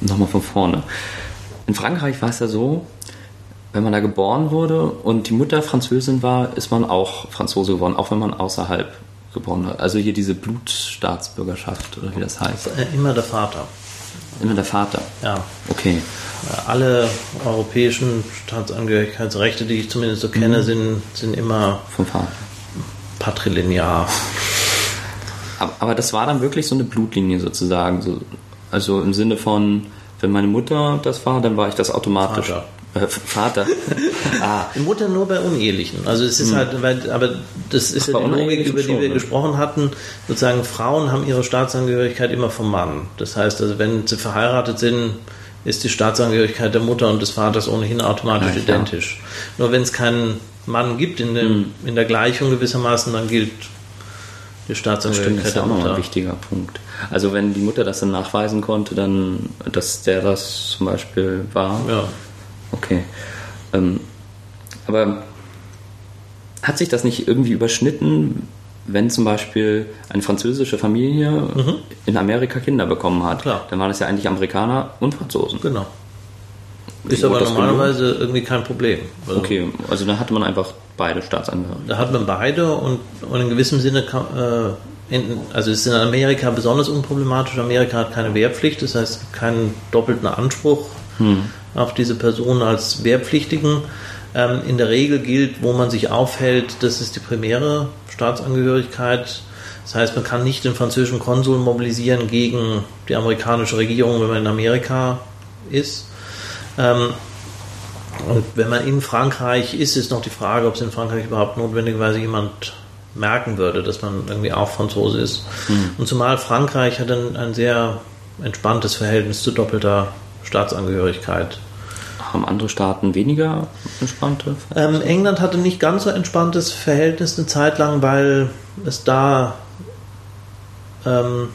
nochmal von vorne. In Frankreich war es ja so, wenn man da geboren wurde und die Mutter Französin war, ist man auch Franzose geworden, auch wenn man außerhalb geboren hat. Also hier diese Blutstaatsbürgerschaft oder wie das heißt. Äh, immer der Vater. Immer der Vater? Ja. Okay. Äh, alle europäischen Staatsangehörigkeitsrechte, die ich zumindest so kenne, mhm. sind, sind immer vom Vater. Patrilinear. Aber, aber das war dann wirklich so eine Blutlinie sozusagen. So, also im Sinne von, wenn meine Mutter das war, dann war ich das automatisch. Vater. Äh, Vater. [laughs] ah. Mutter nur bei Unehelichen. Also es ist hm. halt, weil, aber das ist Ach, ja die Logik, über die wir ne? gesprochen hatten. Sozusagen Frauen haben ihre Staatsangehörigkeit immer vom Mann. Das heißt, also wenn sie verheiratet sind, ist die Staatsangehörigkeit der Mutter und des Vaters ohnehin automatisch ja, identisch. Nur wenn es keinen Mann gibt in, dem, hm. in der Gleichung gewissermaßen, dann gilt die Staatsangehörigkeit das ist ja auch nochmal ein wichtiger Punkt. Also wenn die Mutter das dann nachweisen konnte, dann, dass der das zum Beispiel war. Ja. Okay. Ähm, aber hat sich das nicht irgendwie überschnitten, wenn zum Beispiel eine französische Familie mhm. in Amerika Kinder bekommen hat? Klar. Dann waren es ja eigentlich Amerikaner und Franzosen. Genau. Ist aber normalerweise genug? irgendwie kein Problem. Also okay, also dann hatte man einfach beide Staatsangehörige. Da hat man beide und, und in gewissem Sinne, kann, äh, in, also es ist in Amerika besonders unproblematisch. Amerika hat keine Wehrpflicht, das heißt keinen doppelten Anspruch hm. auf diese Person als Wehrpflichtigen. Ähm, in der Regel gilt, wo man sich aufhält, das ist die primäre Staatsangehörigkeit. Das heißt, man kann nicht den französischen Konsul mobilisieren gegen die amerikanische Regierung, wenn man in Amerika ist. Ähm, und wenn man in Frankreich ist, ist noch die Frage, ob es in Frankreich überhaupt notwendigerweise jemand merken würde, dass man irgendwie auch Franzose ist. Mhm. Und zumal Frankreich hat ein, ein sehr entspanntes Verhältnis zu doppelter Staatsangehörigkeit. Haben andere Staaten weniger entspannte? Ähm, England hatte nicht ganz so entspanntes Verhältnis eine Zeit lang, weil es da ähm,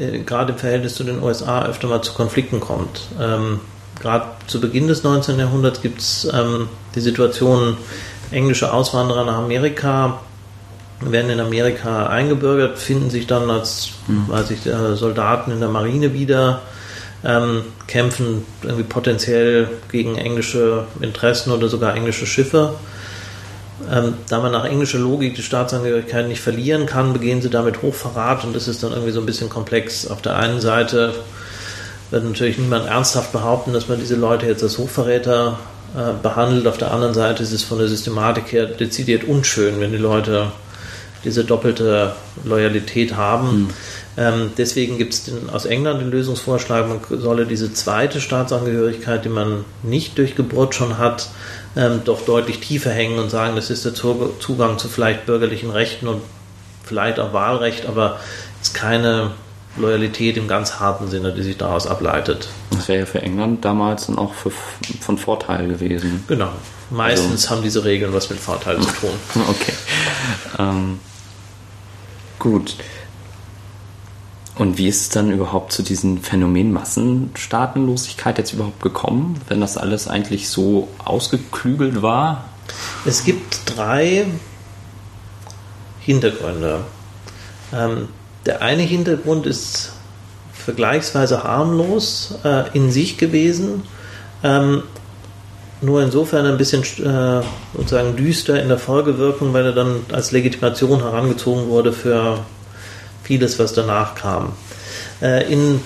äh, gerade im Verhältnis zu den USA öfter mal zu Konflikten kommt. Ähm, gerade zu Beginn des 19. Jahrhunderts gibt es ähm, die Situation, englische Auswanderer nach Amerika werden in Amerika eingebürgert, finden sich dann als mhm. weiß ich, äh, Soldaten in der Marine wieder, ähm, kämpfen irgendwie potenziell gegen englische Interessen oder sogar englische Schiffe. Ähm, da man nach englischer Logik die Staatsangehörigkeit nicht verlieren kann, begehen sie damit Hochverrat und das ist dann irgendwie so ein bisschen komplex. Auf der einen Seite wird natürlich niemand ernsthaft behaupten, dass man diese Leute jetzt als Hochverräter äh, behandelt. Auf der anderen Seite ist es von der Systematik her dezidiert unschön, wenn die Leute diese doppelte Loyalität haben. Hm. Ähm, deswegen gibt es aus England den Lösungsvorschlag, man solle diese zweite Staatsangehörigkeit, die man nicht durch Geburt schon hat, ähm, doch deutlich tiefer hängen und sagen, das ist der Zugang zu vielleicht bürgerlichen Rechten und vielleicht auch Wahlrecht, aber es ist keine Loyalität im ganz harten Sinne, die sich daraus ableitet. Das wäre ja für England damals dann auch für, von Vorteil gewesen. Genau. Meistens also, haben diese Regeln was mit Vorteil zu tun. [laughs] Okay. Ähm, gut. Und wie ist es dann überhaupt zu diesem Phänomen Massenstaatenlosigkeit jetzt überhaupt gekommen, wenn das alles eigentlich so ausgeklügelt war? Es gibt drei Hintergründe. Ähm, der eine Hintergrund ist vergleichsweise harmlos äh, in sich gewesen, ähm, nur insofern ein bisschen äh, sozusagen düster in der Folgewirkung, weil er dann als Legitimation herangezogen wurde für vieles, was danach kam. Äh, in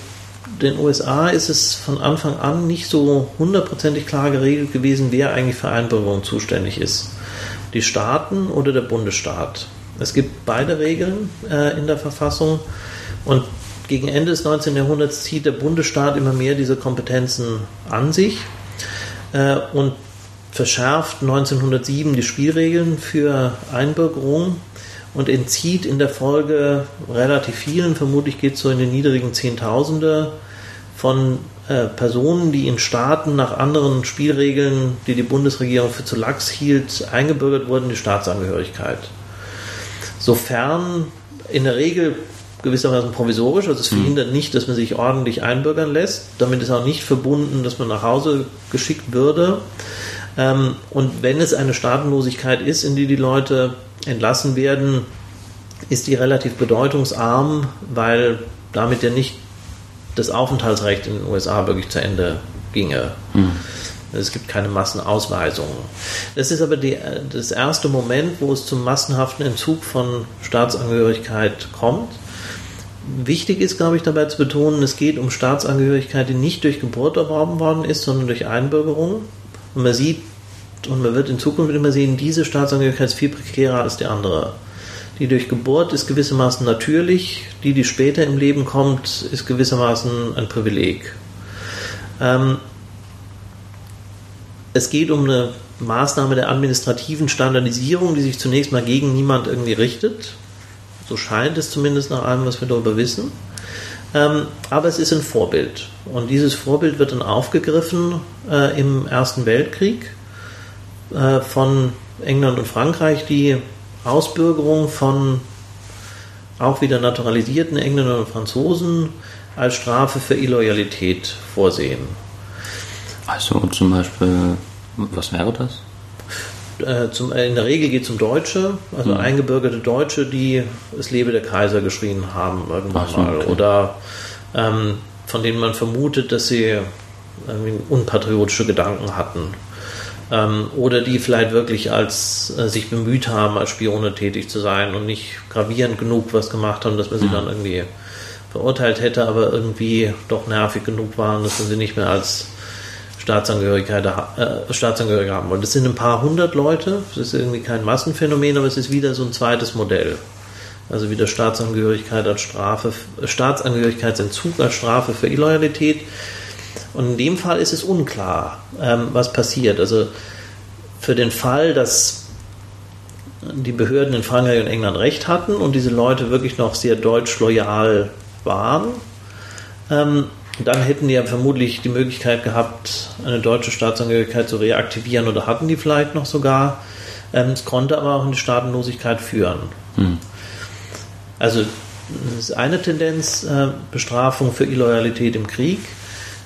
den USA ist es von Anfang an nicht so hundertprozentig klar geregelt gewesen, wer eigentlich für Einbürgerung zuständig ist. Die Staaten oder der Bundesstaat. Es gibt beide Regeln äh, in der Verfassung und gegen Ende des 19. Jahrhunderts zieht der Bundesstaat immer mehr diese Kompetenzen an sich äh, und verschärft 1907 die Spielregeln für Einbürgerung und entzieht in der Folge relativ vielen, vermutlich geht es so in den niedrigen Zehntausende, von äh, Personen, die in Staaten nach anderen Spielregeln, die die Bundesregierung für zu lax hielt, eingebürgert wurden, die Staatsangehörigkeit. Sofern in der Regel gewissermaßen provisorisch, also es hm. verhindert nicht, dass man sich ordentlich einbürgern lässt. Damit ist auch nicht verbunden, dass man nach Hause geschickt würde. Ähm, und wenn es eine Staatenlosigkeit ist, in die die Leute entlassen werden, ist die relativ bedeutungsarm, weil damit ja nicht das Aufenthaltsrecht in den USA wirklich zu Ende ginge. Hm. Es gibt keine Massenausweisungen. Das ist aber die, das erste Moment, wo es zum massenhaften Entzug von Staatsangehörigkeit kommt. Wichtig ist, glaube ich, dabei zu betonen, es geht um Staatsangehörigkeit, die nicht durch Geburt erworben worden ist, sondern durch Einbürgerung. Und man sieht, und man wird in Zukunft immer sehen, diese Staatsangehörigkeit ist viel prekärer als die andere. Die durch Geburt ist gewissermaßen natürlich, die, die später im Leben kommt, ist gewissermaßen ein Privileg. Ähm, es geht um eine Maßnahme der administrativen Standardisierung, die sich zunächst mal gegen niemand irgendwie richtet. So scheint es zumindest nach allem, was wir darüber wissen. Ähm, aber es ist ein Vorbild. Und dieses Vorbild wird dann aufgegriffen äh, im Ersten Weltkrieg äh, von England und Frankreich, die Ausbürgerung von auch wieder naturalisierten Engländern und Franzosen als Strafe für Illoyalität vorsehen. Also zum Beispiel, was wäre das? Äh, zum, äh, in der Regel geht es um Deutsche, also mhm. eingebürgerte Deutsche, die es lebe der Kaiser geschrien haben irgendwann so, mal. Okay. Oder ähm, von denen man vermutet, dass sie unpatriotische Gedanken hatten. Ähm, oder die vielleicht wirklich als äh, sich bemüht haben, als Spione tätig zu sein und nicht gravierend genug was gemacht haben, dass man sie mhm. dann irgendwie verurteilt hätte, aber irgendwie doch nervig genug waren, dass man sie nicht mehr als Staatsangehörigkeit, äh, Staatsangehörige haben wollen. Das sind ein paar hundert Leute, das ist irgendwie kein Massenphänomen, aber es ist wieder so ein zweites Modell. Also wieder Staatsangehörigkeit als Strafe, Staatsangehörigkeitsentzug als Strafe für Illoyalität. Und in dem Fall ist es unklar, ähm, was passiert. Also für den Fall, dass die Behörden in Frankreich und England recht hatten und diese Leute wirklich noch sehr deutsch loyal waren, ähm, dann hätten die ja vermutlich die Möglichkeit gehabt, eine deutsche Staatsangehörigkeit zu reaktivieren oder hatten die vielleicht noch sogar. Ähm, es konnte aber auch in die Staatenlosigkeit führen. Hm. Also das ist eine Tendenz, äh, Bestrafung für Illoyalität im Krieg.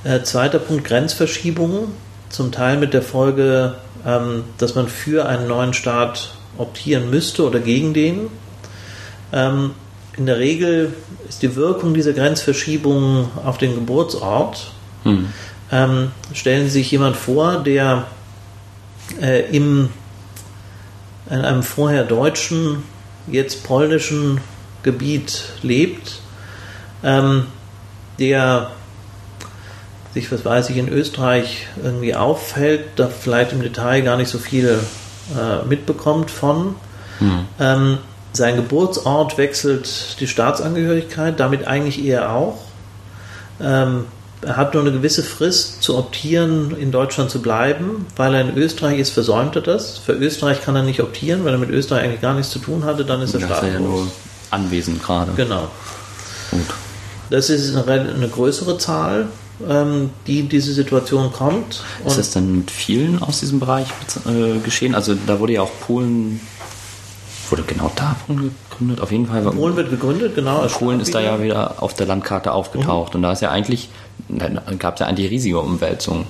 Äh, zweiter Punkt, Grenzverschiebungen. Zum Teil mit der Folge, ähm, dass man für einen neuen Staat optieren müsste oder gegen den. In der Regel ist die Wirkung dieser Grenzverschiebung auf den Geburtsort. Hm. Ähm, stellen Sie sich jemand vor, der äh, im, in einem vorher deutschen, jetzt polnischen Gebiet lebt, ähm, der sich, was weiß ich, in Österreich irgendwie auffällt, da vielleicht im Detail gar nicht so viel äh, mitbekommt von. Hm. Ähm, sein Geburtsort wechselt die Staatsangehörigkeit, damit eigentlich er auch. Ähm, er hat nur eine gewisse Frist zu optieren, in Deutschland zu bleiben, weil er in Österreich ist, versäumt er das. Für Österreich kann er nicht optieren, weil er mit Österreich eigentlich gar nichts zu tun hatte, dann ist er staatslos. Er ja nur anwesend gerade. Genau. Gut. Das ist eine, eine größere Zahl, ähm, die in diese Situation kommt. ist das dann mit vielen aus diesem Bereich äh, geschehen? Also da wurde ja auch Polen wurde genau davon gegründet. Auf jeden Fall. Polen wird gegründet, genau. Polen ist da ja wieder auf der Landkarte aufgetaucht. Mhm. Und da ist ja eigentlich, gab es ja eigentlich riesige Umwälzungen.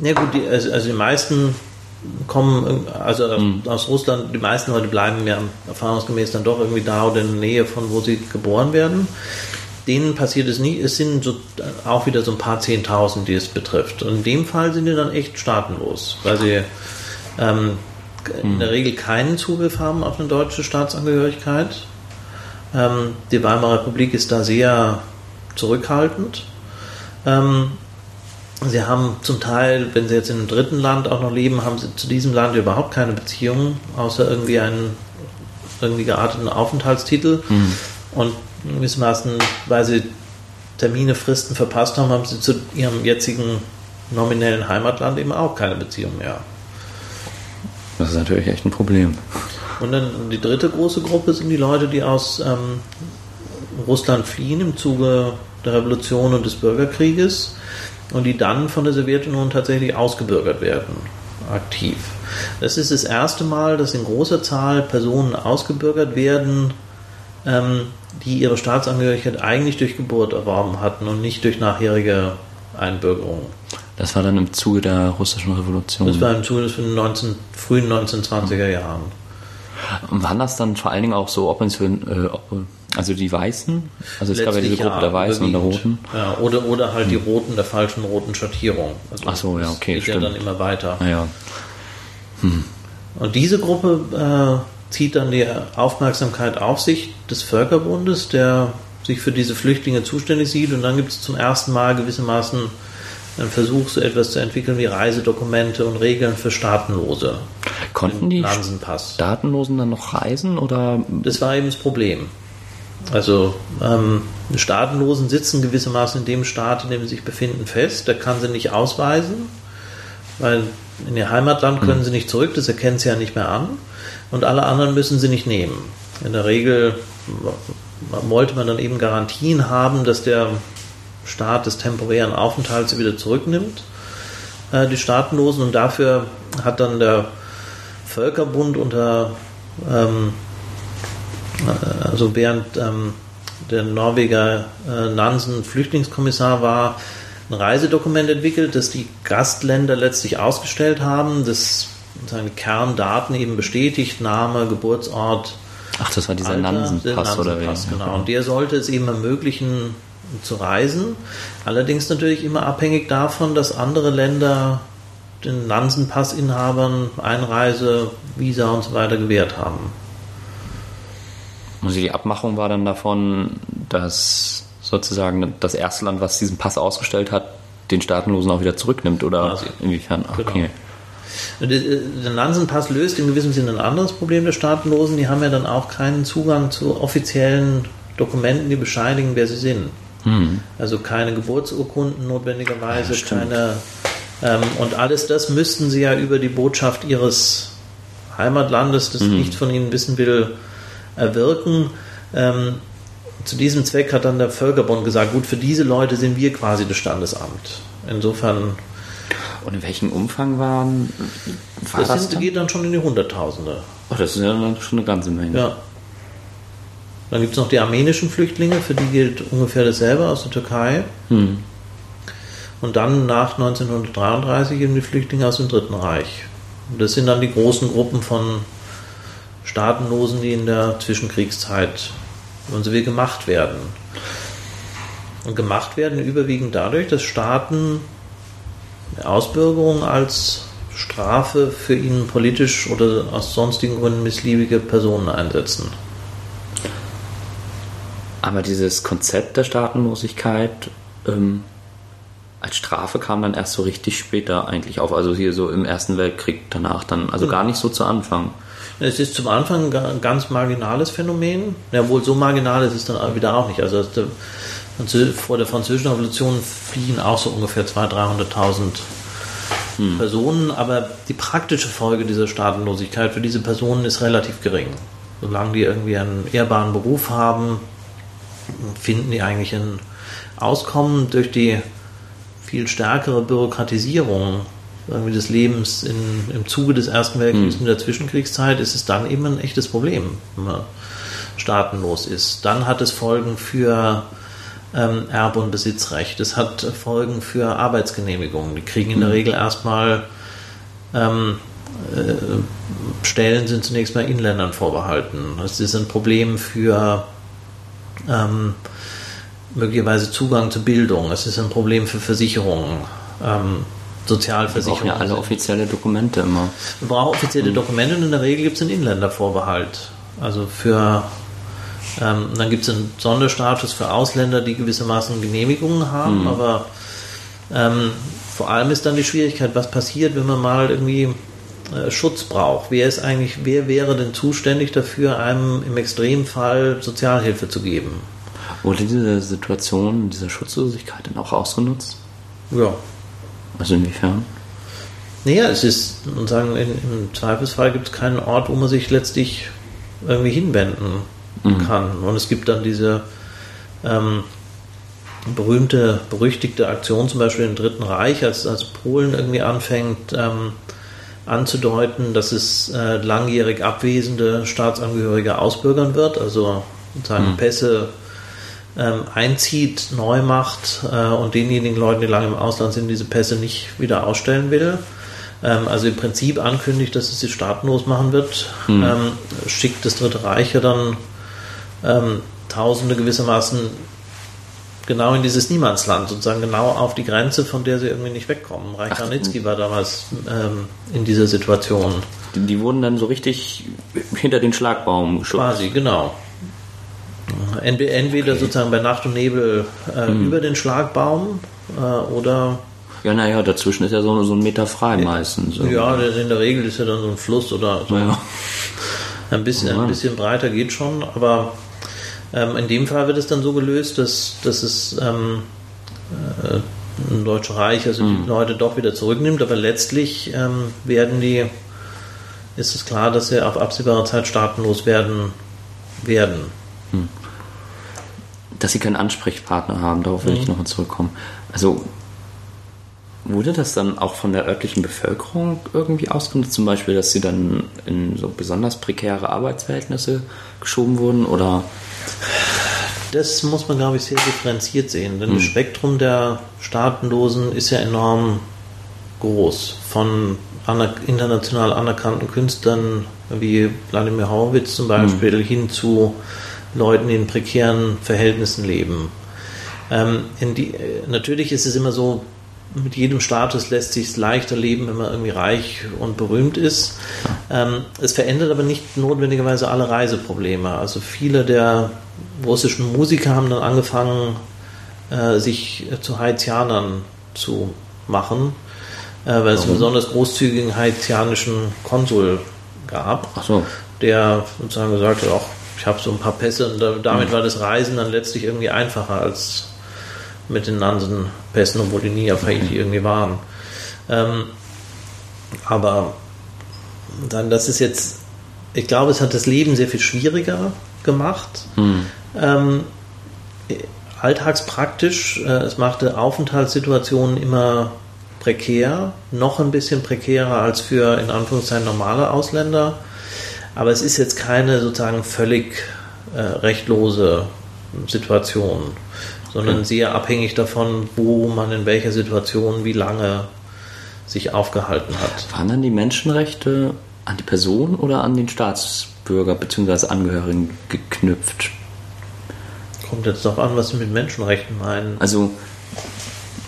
Ja gut, die, also, also, die meisten kommen, also mhm. aus Russland, die meisten Leute bleiben ja erfahrungsgemäß dann doch irgendwie da oder in der Nähe von wo sie geboren werden. Denen passiert es nie, es sind so, auch wieder so ein paar Zehntausend, die es betrifft. Und in dem Fall sind die dann echt staatenlos, weil sie ähm. In der Regel keinen Zugriff haben auf eine deutsche Staatsangehörigkeit. Ähm, die Weimarer Republik ist da sehr zurückhaltend. Ähm, Sie haben zum Teil, wenn Sie jetzt in einem dritten Land auch noch leben, haben Sie zu diesem Land überhaupt keine Beziehungen, außer irgendwie einen irgendwie gearteten Aufenthaltstitel. Mhm. Und gewissermaßen, weil Sie Termine, Fristen verpasst haben, haben Sie zu Ihrem jetzigen nominellen Heimatland eben auch keine Beziehung mehr. Das ist natürlich echt ein Problem. Und dann die dritte große Gruppe sind die Leute, die aus ähm, Russland fliehen im Zuge der Revolution und des Bürgerkrieges und die dann von der Sowjetunion tatsächlich ausgebürgert werden, aktiv. Das ist das erste Mal, dass in großer Zahl Personen ausgebürgert werden, ähm, die ihre Staatsangehörigkeit eigentlich durch Geburt erworben hatten und nicht durch nachherige Einbürgerung. Das war dann im Zuge der russischen Revolution. Das war im Zuge des frühen 1920er Jahren. Und waren das dann vor allen Dingen auch so, ob es für, äh, ob, also die Weißen? Also es gab ja diese Gruppe ja, der Weißen und der Roten. Ja, oder, oder halt hm. die Roten der falschen roten Schattierung. Also Ach so, ja, okay. Geht stimmt. ja dann immer weiter. Ja. Hm. Und diese Gruppe äh, zieht dann die Aufmerksamkeit auf sich des Völkerbundes, der sich für diese Flüchtlinge zuständig sieht. Und dann gibt es zum ersten Mal gewissermaßen einen Versuch, so etwas zu entwickeln wie Reisedokumente und Regeln für Staatenlose. Konnten die Staatenlosen dann noch reisen oder? Das war eben das Problem. Also ähm, Staatenlosen sitzen gewissermaßen in dem Staat, in dem sie sich befinden, fest. Der kann sie nicht ausweisen, weil in ihr Heimatland können mhm. sie nicht zurück, das erkennen sie ja nicht mehr an. Und alle anderen müssen sie nicht nehmen. In der Regel wollte man dann eben Garantien haben, dass der Staat des temporären Aufenthalts wieder zurücknimmt, äh, die Staatenlosen. Und dafür hat dann der Völkerbund unter ähm, äh, also während ähm, der Norweger äh, Nansen Flüchtlingskommissar war, ein Reisedokument entwickelt, das die Gastländer letztlich ausgestellt haben, das seine Kerndaten eben bestätigt, Name, Geburtsort. Ach, das war dieser Nansen-Pass oder wie? Genau. Und der sollte es eben ermöglichen, zu reisen. Allerdings natürlich immer abhängig davon, dass andere Länder den Nansen-Passinhabern Einreise, Visa und so weiter gewährt haben. Also die Abmachung war dann davon, dass sozusagen das erste Land, was diesen Pass ausgestellt hat, den Staatenlosen auch wieder zurücknimmt oder also, inwiefern? Okay. Genau. Der Nansen-Pass löst in gewissem Sinne ein anderes Problem der Staatenlosen. Die haben ja dann auch keinen Zugang zu offiziellen Dokumenten, die bescheinigen, wer sie sind. Hm. Also keine Geburtsurkunden notwendigerweise, ja, keine. Ähm, und alles das müssten sie ja über die Botschaft ihres Heimatlandes, das hm. nicht von ihnen wissen will, erwirken. Ähm, zu diesem Zweck hat dann der Völkerbund gesagt, gut, für diese Leute sind wir quasi das Standesamt. Insofern. Und in welchem Umfang waren war das? Das sind, geht dann schon in die Hunderttausende. Ach, das ist ja dann schon eine ganze Menge. Ja. Dann gibt es noch die armenischen Flüchtlinge, für die gilt ungefähr dasselbe aus der Türkei. Hm. Und dann nach 1933 eben die Flüchtlinge aus dem Dritten Reich. Und das sind dann die großen Gruppen von Staatenlosen, die in der Zwischenkriegszeit, wenn sie will, gemacht werden. Und gemacht werden überwiegend dadurch, dass Staaten Ausbürgerung als Strafe für ihnen politisch oder aus sonstigen Gründen missliebige Personen einsetzen. Aber dieses Konzept der Staatenlosigkeit ähm, als Strafe kam dann erst so richtig später eigentlich auf. Also hier so im Ersten Weltkrieg danach dann, also gar nicht so zu Anfang. Es ist zum Anfang ein ganz marginales Phänomen. Ja, wohl so marginal ist es dann wieder auch nicht. Also vor der Französischen Revolution fliehen auch so ungefähr 200.000, 300.000 hm. Personen, aber die praktische Folge dieser Staatenlosigkeit für diese Personen ist relativ gering. Solange die irgendwie einen ehrbaren Beruf haben, finden die eigentlich ein Auskommen durch die viel stärkere Bürokratisierung irgendwie des Lebens in, im Zuge des Ersten Weltkriegs hm. und der Zwischenkriegszeit ist es dann eben ein echtes Problem, wenn man staatenlos ist. Dann hat es Folgen für ähm, Erbe- und Besitzrecht. Es hat Folgen für Arbeitsgenehmigungen. Die kriegen in der hm. Regel erstmal ähm, Stellen sind zunächst mal Inländern vorbehalten. Das ist ein Problem für ähm, möglicherweise Zugang zu Bildung. Es ist ein Problem für Versicherungen. Ähm, Sozialversicherungen. Wir brauchen ja alle offizielle Dokumente immer. Wir brauchen offizielle Dokumente und in der Regel gibt es einen Inländervorbehalt. Also für ähm, dann gibt es einen Sonderstatus für Ausländer, die gewissermaßen Genehmigungen haben, mhm. aber ähm, vor allem ist dann die Schwierigkeit, was passiert, wenn man mal irgendwie Schutz braucht. Wer ist eigentlich, wer wäre denn zuständig dafür, einem im Extremfall Sozialhilfe zu geben? Wurde diese Situation, diese Schutzlosigkeit dann auch ausgenutzt? Ja. Also inwiefern? Naja, es ist, und sagen, in, im Zweifelsfall gibt es keinen Ort, wo man sich letztlich irgendwie hinwenden mhm. kann. Und es gibt dann diese ähm, berühmte, berüchtigte Aktion zum Beispiel im Dritten Reich, als, als Polen irgendwie anfängt ähm, anzudeuten, dass es äh, langjährig abwesende Staatsangehörige ausbürgern wird, also sozusagen mhm. Pässe ähm, einzieht, neu macht äh, und denjenigen Leuten, die lange im Ausland sind, diese Pässe nicht wieder ausstellen will. Ähm, also im Prinzip ankündigt, dass es sie staatenlos machen wird, mhm. ähm, schickt das Dritte Reich ja dann ähm, Tausende gewissermaßen genau in dieses Niemandsland, sozusagen genau auf die Grenze, von der sie irgendwie nicht wegkommen. Reich Ranitzky war damals ähm, in dieser Situation. Die, die, wurden dann so richtig hinter den Schlagbaum geschubst. Quasi, genau. Entweder okay. sozusagen bei Nacht und Nebel äh, hm. über den Schlagbaum äh, oder. Ja, naja, dazwischen ist ja so, so ein Meter frei meistens. Ja, in der Regel ist ja dann so ein Fluss oder so. Ja. Ein, bisschen, ein bisschen breiter geht schon, aber ähm, in dem Fall wird es dann so gelöst, dass, dass es ähm, äh, ein Deutsches Reich also mhm. die Leute doch wieder zurücknimmt, aber letztlich ähm, werden die, ist es klar, dass sie auf absehbare Zeit staatenlos werden werden. Mhm. Dass sie keinen Ansprechpartner haben, darauf will mhm. ich nochmal zurückkommen. Also Wurde das dann auch von der örtlichen Bevölkerung irgendwie ausgenutzt? Zum Beispiel, dass sie dann in so besonders prekäre Arbeitsverhältnisse geschoben wurden? Oder das muss man, glaube ich, sehr differenziert sehen, denn hm. das Spektrum der Staatenlosen ist ja enorm groß. Von international anerkannten Künstlern wie Wladimir Horowitz zum Beispiel hm. hin zu Leuten, die in prekären Verhältnissen leben. Ähm, die, äh, natürlich ist es immer so, mit jedem Status lässt sich es leichter leben, wenn man irgendwie reich und berühmt ist. Ähm, es verändert aber nicht notwendigerweise alle Reiseprobleme. Also viele der russischen Musiker haben dann angefangen, äh, sich zu Haitianern zu machen, äh, weil es einen besonders großzügigen haitianischen Konsul gab, so. der sozusagen gesagt hat, auch ich habe so ein paar Pässe und damit mhm. war das Reisen dann letztlich irgendwie einfacher als mit den Nansen-Pässen, obwohl die nie auf Haiti mhm. irgendwie waren. Ähm, aber dann, das ist jetzt, ich glaube, es hat das Leben sehr viel schwieriger gemacht. Mhm. Ähm, alltagspraktisch, äh, es machte Aufenthaltssituationen immer prekär, noch ein bisschen prekärer als für in Anführungszeichen normale Ausländer. Aber es ist jetzt keine sozusagen völlig äh, rechtlose Situation sondern sehr abhängig davon, wo man in welcher Situation wie lange sich aufgehalten hat. Waren dann die Menschenrechte an die Person oder an den Staatsbürger bzw. Angehörigen geknüpft? Kommt jetzt darauf an, was Sie mit Menschenrechten meinen. Also,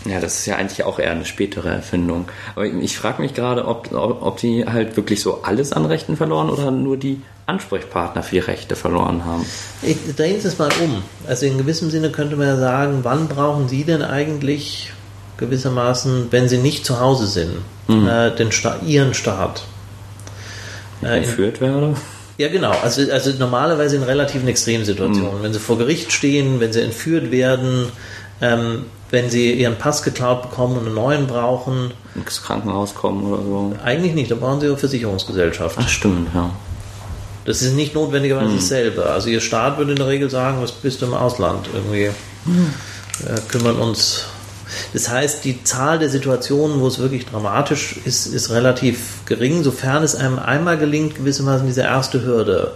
ja, das ist ja eigentlich auch eher eine spätere Erfindung. Aber ich frage mich gerade, ob, ob, ob die halt wirklich so alles an Rechten verloren oder nur die Ansprechpartner für die Rechte verloren haben. Ich drehe es mal um. Also in gewissem Sinne könnte man ja sagen, wann brauchen Sie denn eigentlich gewissermaßen, wenn Sie nicht zu Hause sind, mhm. äh, den Sta Ihren Staat? Äh, Entführt werde? Ja, genau. Also, also normalerweise in relativen Extremsituationen. Mhm. Wenn Sie vor Gericht stehen, wenn Sie entführt werden, ähm, wenn Sie Ihren Pass geklaut bekommen und einen neuen brauchen. Ins Krankenhaus kommen oder so. Eigentlich nicht, da brauchen Sie eine Versicherungsgesellschaft. Ach, stimmt, ja. Das ist nicht notwendigerweise mhm. dasselbe. Also Ihr Staat würde in der Regel sagen, was bist du im Ausland? Irgendwie mhm. äh, kümmern uns. Das heißt, die Zahl der Situationen, wo es wirklich dramatisch ist, ist relativ gering, sofern es einem einmal gelingt, gewissermaßen diese erste Hürde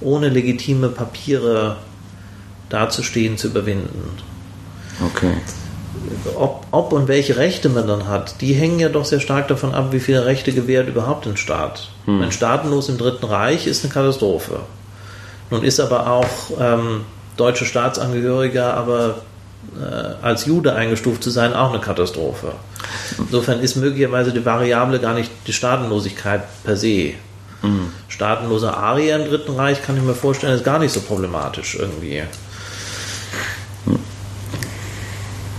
ohne legitime Papiere dazustehen, zu überwinden. Okay. ob, ob und welche Rechte man dann hat, die hängen ja doch sehr stark davon ab, wie viele Rechte gewährt überhaupt ein Staat. Hm. Ein Staatenlos im Dritten Reich ist eine Katastrophe. Nun ist aber auch ähm, deutsche Staatsangehöriger, aber als Jude eingestuft zu sein, auch eine Katastrophe. Insofern ist möglicherweise die Variable gar nicht die Staatenlosigkeit per se. Mhm. Staatenloser Arier im Dritten Reich kann ich mir vorstellen, ist gar nicht so problematisch irgendwie.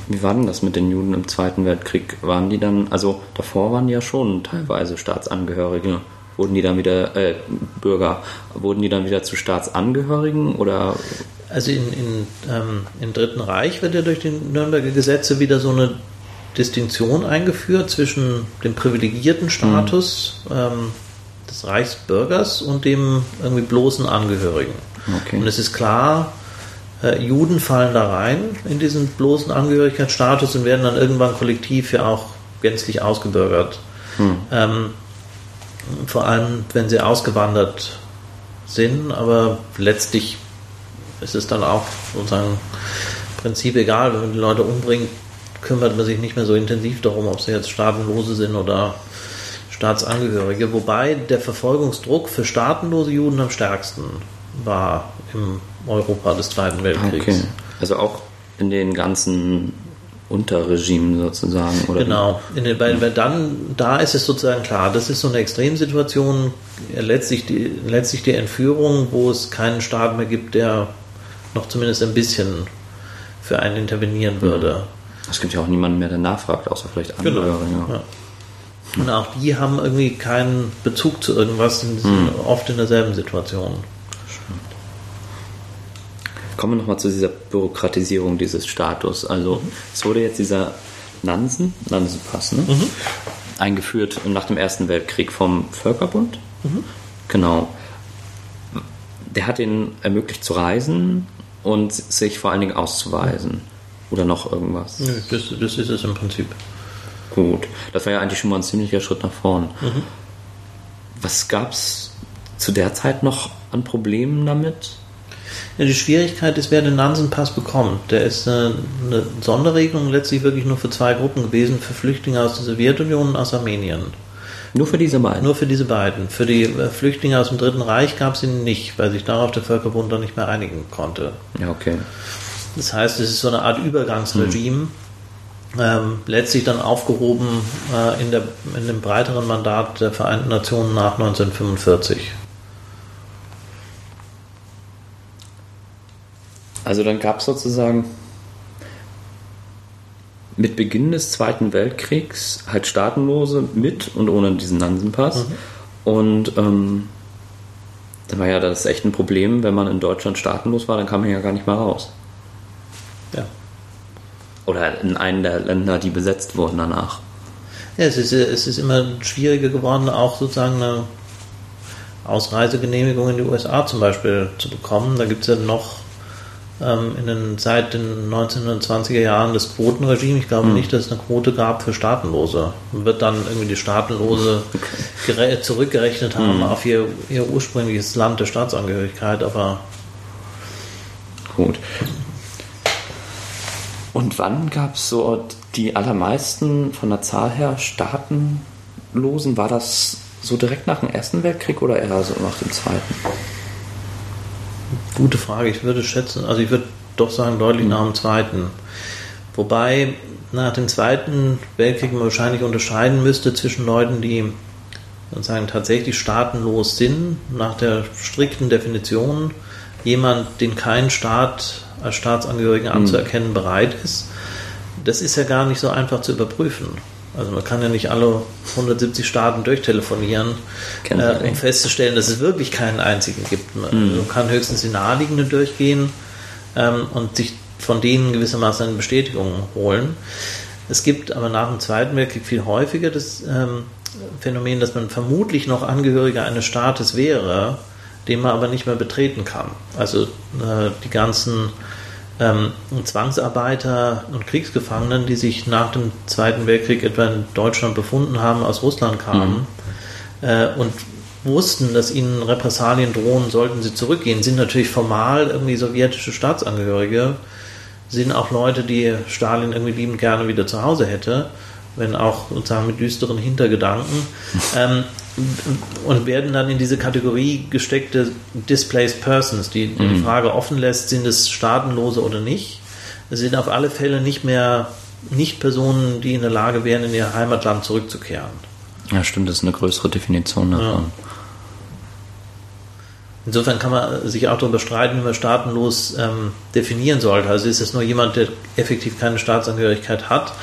Wie war denn das mit den Juden im Zweiten Weltkrieg? Waren die dann, also davor waren die ja schon teilweise Staatsangehörige. Wurden die dann wieder, äh, Bürger, wurden die dann wieder zu Staatsangehörigen oder? Also in, in, ähm, im Dritten Reich wird ja durch die Nürnberger Gesetze wieder so eine Distinktion eingeführt zwischen dem privilegierten Status mhm. ähm, des Reichsbürgers und dem irgendwie bloßen Angehörigen. Okay. Und es ist klar, äh, Juden fallen da rein in diesen bloßen Angehörigkeitsstatus und werden dann irgendwann kollektiv ja auch gänzlich ausgebürgert. Hm. Ähm, vor allem, wenn sie ausgewandert sind, aber letztlich ist es dann auch sozusagen im Prinzip egal, wenn man die Leute umbringt, kümmert man sich nicht mehr so intensiv darum, ob sie jetzt Staatenlose sind oder Staatsangehörige, wobei der Verfolgungsdruck für staatenlose Juden am stärksten war im Europa des Zweiten Weltkriegs. Okay. Also auch in den ganzen Unterregimen sozusagen, oder? Genau. Den, weil, weil dann, da ist es sozusagen klar, das ist so eine Extremsituation, letztlich die, letztlich die Entführung, wo es keinen Staat mehr gibt, der noch zumindest ein bisschen für einen intervenieren würde. Es gibt ja auch niemanden mehr, der nachfragt, außer vielleicht. Angehörige. Genau. Ja. Und auch die haben irgendwie keinen Bezug zu irgendwas, sind hm. oft in derselben Situation. Kommen wir nochmal zu dieser Bürokratisierung dieses Status. Also mhm. es wurde jetzt dieser Nansen, Nansenpass, ne? Mhm. eingeführt nach dem Ersten Weltkrieg vom Völkerbund. Mhm. Genau. Der hat ihnen ermöglicht zu reisen und sich vor allen Dingen auszuweisen. Oder noch irgendwas? Nö, das, das ist es im Prinzip. Gut, das war ja eigentlich schon mal ein ziemlicher Schritt nach vorn. Mhm. Was gab es zu der Zeit noch an Problemen damit? Ja, die Schwierigkeit ist, wer den Nansen-Pass bekommt. Der ist eine, eine, Sonderregelung letztlich wirklich nur für zwei Gruppen gewesen, für Flüchtlinge aus der Sowjetunion und aus Armenien. Nur für diese beiden? Nur für diese beiden. Für die äh, Flüchtlinge aus dem Dritten Reich gab es ihn nicht, weil sich darauf der Völkerbund dann nicht mehr einigen konnte. Ja, okay. Das heißt, es ist so eine Art Übergangsregime. Hm ähm, letztlich dann aufgehoben äh, in, der, in dem breiteren Mandat der Vereinten Nationen nach 1945. Also dann gab es sozusagen mit Beginn des Zweiten Weltkriegs halt Staatenlose mit und ohne diesen Nansenpass. Mhm. Und ähm, dann war ja das echt ein Problem, wenn man in Deutschland staatenlos war, dann kam man ja gar nicht mehr raus. Ja oder in einem der Länder, die besetzt wurden danach. Ja, es ist, es ist immer schwieriger geworden, auch sozusagen eine Ausreisegenehmigung in die USA zum Beispiel zu bekommen. Da gibt es ja noch in den, seit den 1920er Jahren das Quotenregime. Ich glaube hm. nicht, dass es eine Quote gab für Staatenlose. Man wird dann irgendwie die Staatenlose okay. zurückgerechnet haben hm. auf ihr, ihr ursprüngliches Land der Staatsangehörigkeit, aber gut. Und wann gab es so die allermeisten von der Zahl her Staatenlosen? War das so direkt nach dem Ersten Weltkrieg oder eher so nach dem Zweiten? Gute Frage. Ich würde schätzen, also ich würde doch sagen, deutlich nach dem Zweiten. Wobei nach dem Zweiten Weltkrieg man wahrscheinlich unterscheiden müsste zwischen Leuten, die sozusagen tatsächlich staatenlos sind, nach der strikten Definition. Jemand, den kein Staat als Staatsangehörigen hm. anzuerkennen bereit ist, das ist ja gar nicht so einfach zu überprüfen. Also man kann ja nicht alle 170 Staaten durchtelefonieren, äh, um festzustellen, dass es wirklich keinen einzigen gibt. Man mhm. kann höchstens die naheliegenden durchgehen ähm, und sich von denen gewissermaßen eine Bestätigung holen. Es gibt aber nach dem Zweiten Weltkrieg viel häufiger das ähm, Phänomen, dass man vermutlich noch Angehöriger eines Staates wäre, den man aber nicht mehr betreten kann. Also äh, die ganzen ähm, Zwangsarbeiter und Kriegsgefangenen, die sich nach dem Zweiten Weltkrieg etwa in Deutschland befunden haben, aus Russland kamen mhm. äh, und wussten, dass ihnen Repressalien drohen, sollten sie zurückgehen, sind natürlich formal irgendwie sowjetische Staatsangehörige, sind auch Leute, die Stalin irgendwie liebend gerne wieder zu Hause hätte, wenn auch sozusagen mit düsteren Hintergedanken. [laughs] ähm, und werden dann in diese Kategorie gesteckte Displaced Persons, die die Mhm. Frage offen lässt, sind es Staatenlose oder nicht. Es sind auf alle Fälle nicht mehr nicht Personen, die in der Lage wären, in ihr Heimatland zurückzukehren. Ja, stimmt, das ist eine größere Definition davon. Insofern kann man sich auch darüber streiten, wie man staatenlos ähm, definieren sollte. Also ist es nur jemand, der effektiv keine Staatsangehörigkeit hat,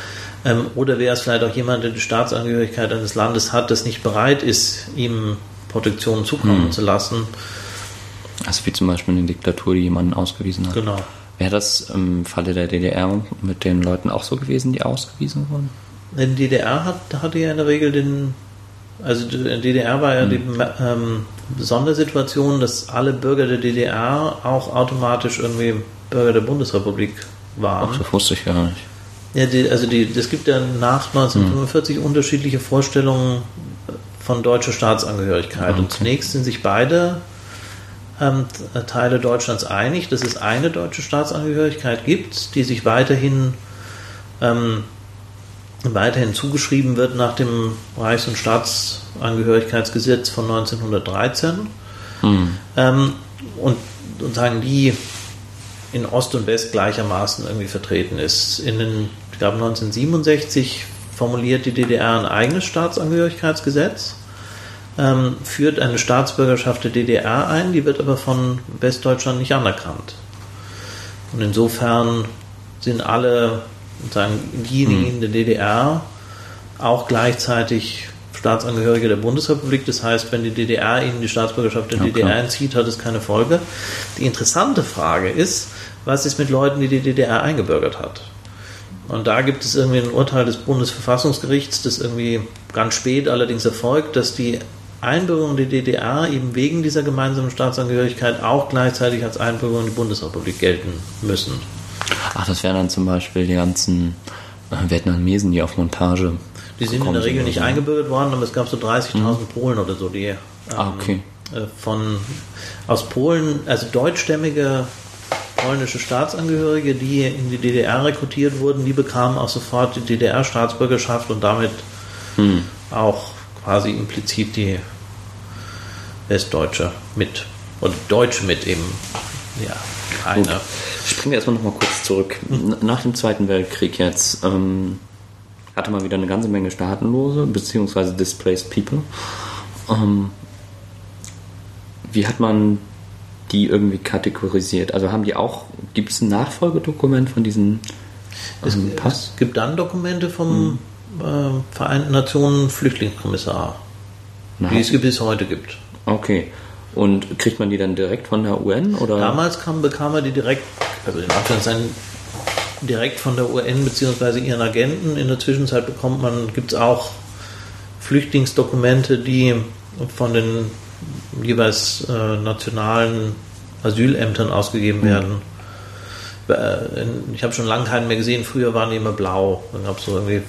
ähm, oder wäre es vielleicht auch jemand, der die Staatsangehörigkeit eines Landes hat, das nicht bereit ist, ihm Protektion zukommen Hm. zu lassen. Also wie zum Beispiel eine Diktatur, die jemanden ausgewiesen hat. Genau. Wäre das im Falle der DDR mit den Leuten auch so gewesen, die ausgewiesen wurden? In der DDR hat, hatte ja in der Regel den, also in der DDR war ja die ähm, Sondersituation, dass alle Bürger der DDR auch automatisch irgendwie Bürger der Bundesrepublik waren. Ach, das wusste ich gar nicht. Ja, die, also die, es gibt ja nach 1945 unterschiedliche Vorstellungen von deutscher Staatsangehörigkeit. Und Okay. zunächst sind sich beide ähm, Teile Deutschlands einig, dass es eine deutsche Staatsangehörigkeit gibt, die sich weiterhin, ähm, weiterhin zugeschrieben wird nach dem Reichs- und Staatsangehörigkeitsgesetz von 1913. Hm. Ähm, und sozusagen die in Ost und West gleichermaßen irgendwie vertreten ist. In den, ich glaube 1967 formuliert die DDR ein eigenes Staatsangehörigkeitsgesetz, ähm, führt eine Staatsbürgerschaft der DDR ein, die wird aber von Westdeutschland nicht anerkannt. Und insofern sind alle sozusagen diejenigen in der DDR auch gleichzeitig Staatsangehörige der Bundesrepublik. Das heißt, wenn die DDR ihnen die Staatsbürgerschaft der Ja, DDR klar. entzieht, hat es keine Folge. Die interessante Frage ist, was ist mit Leuten, die die DDR eingebürgert hat? Und da gibt es irgendwie ein Urteil des Bundesverfassungsgerichts, das irgendwie ganz spät allerdings erfolgt, dass die Einbürgerung der DDR eben wegen dieser gemeinsamen Staatsangehörigkeit auch gleichzeitig als Einbürgerung in die Bundesrepublik gelten müssen. Ach, das wären dann zum Beispiel die ganzen äh, Vietnamesen, die auf Montage. Die sind in der Regel nicht eingebürgert worden, aber es gab so 30.000 Polen oder so, die ähm, Ah, okay. äh, von aus Polen, also deutschstämmige polnische Staatsangehörige, die in die DDR rekrutiert wurden, die bekamen auch sofort die DDR-Staatsbürgerschaft und damit Hm. auch quasi implizit die Westdeutsche mit. Oder Deutsche mit eben. Ja, Gut. einer. Springen wir erstmal nochmal kurz zurück. N- Nach dem Zweiten Weltkrieg jetzt ähm, hatte man wieder eine ganze Menge Staatenlose, beziehungsweise Displaced People. Ähm, wie hat man die irgendwie kategorisiert? Also haben die auch, gibt es ein Nachfolgedokument von diesem Es, ähm, Pass? es gibt dann Dokumente vom äh, Vereinten Nationen Flüchtlingskommissar, Na, die es bis heute gibt. okay. Und kriegt man die dann direkt von der UN oder? Damals kam, bekam er die direkt, also in Anführungszeichen direkt von der UN bzw. ihren Agenten. In der Zwischenzeit bekommt man, gibt es auch Flüchtlingsdokumente, die von den jeweils äh, nationalen Asylämtern ausgegeben werden. Äh, Ich habe schon lange keinen mehr gesehen. Früher waren die immer blau. Dann gab es so irgendwie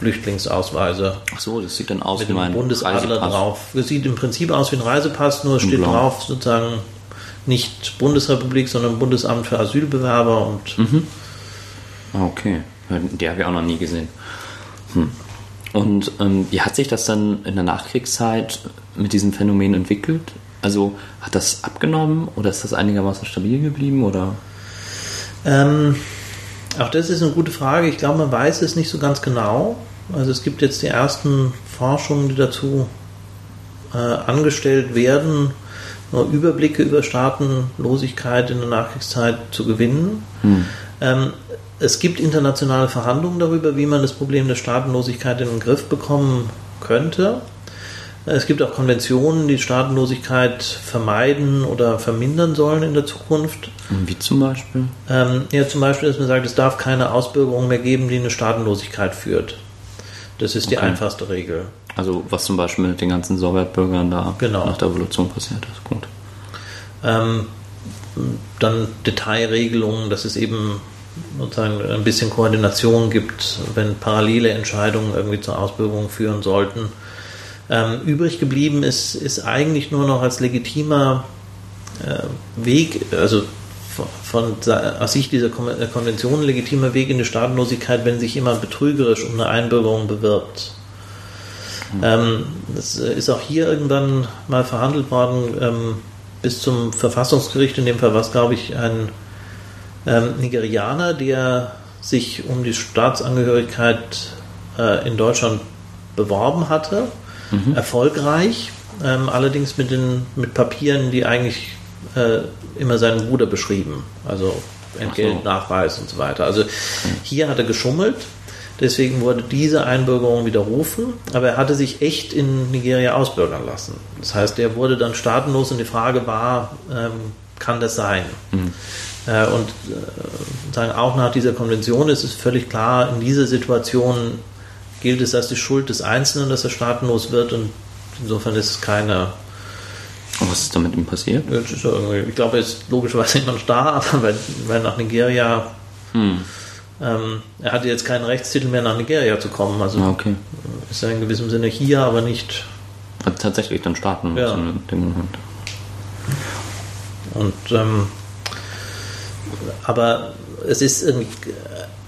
Flüchtlingsausweise Ach so, das sieht dann aus mit wie mein Bundesadler Reisepass. drauf. Es sieht im Prinzip aus wie ein Reisepass, nur es steht Blau. drauf sozusagen nicht Bundesrepublik, sondern Bundesamt für Asylbewerber und Mhm. Ah, okay. Die habe ich auch noch nie gesehen. Hm. Und ähm, wie hat sich das dann in der Nachkriegszeit mit diesem Phänomen entwickelt? Also hat das abgenommen oder ist das einigermaßen stabil geblieben oder? ähm, auch das ist eine gute Frage. Ich glaube, man weiß es nicht so ganz genau. Also es gibt jetzt die ersten Forschungen, die dazu äh, angestellt werden, nur Überblicke über Staatenlosigkeit in der Nachkriegszeit zu gewinnen. Hm. Ähm, es gibt internationale Verhandlungen darüber, wie man das Problem der Staatenlosigkeit in den Griff bekommen könnte. Es gibt auch Konventionen, die Staatenlosigkeit vermeiden oder vermindern sollen in der Zukunft. Wie zum Beispiel? Ähm, ja, zum Beispiel, dass man sagt, es darf keine Ausbürgerung mehr geben, die eine Staatenlosigkeit führt. Das ist die Okay. einfachste Regel. Also was zum Beispiel mit den ganzen Sowjetbürgern da Genau. nach der Revolution passiert ist. Gut. Ähm, dann Detailregelungen, dass es eben sozusagen ein bisschen Koordination gibt, wenn parallele Entscheidungen irgendwie zur Ausbürgerung führen sollten. Ähm, übrig geblieben ist, ist eigentlich nur noch als legitimer äh, Weg, also von, aus Sicht dieser äh, Konvention legitimer Weg in die Staatenlosigkeit, wenn sich jemand betrügerisch um eine Einbürgerung bewirbt. Mhm. Ähm, das ist auch hier irgendwann mal verhandelt worden, ähm, bis zum Verfassungsgericht, in dem Fall war es, glaube ich, ein ähm, Nigerianer, der sich um die Staatsangehörigkeit äh, in Deutschland beworben hatte, mhm. erfolgreich, ähm, allerdings mit, den, mit Papieren, die eigentlich äh, immer seinen Bruder beschrieben, also Entgeltnachweis so. und so weiter. Also hier hat er geschummelt, deswegen wurde diese Einbürgerung widerrufen, aber er hatte sich echt in Nigeria ausbürgern lassen. Das heißt, er wurde dann staatenlos und die Frage war, ähm, kann das sein? Mhm. Äh, und äh, sagen, auch nach dieser Konvention ist es völlig klar, in dieser Situation gilt es als die Schuld des Einzelnen, dass er staatenlos wird und insofern ist es keine. Und was ist da mit ihm passiert? ich glaube, er ist logischerweise immer noch da, aber weil, weil nach Nigeria. Hm. Ähm, er hatte jetzt keinen Rechtstitel mehr, nach Nigeria zu kommen. Also ah, okay. ist er in gewissem Sinne hier, aber nicht. Hat tatsächlich dann starten ja. in dem Moment. Und ähm, aber es ist irgendwie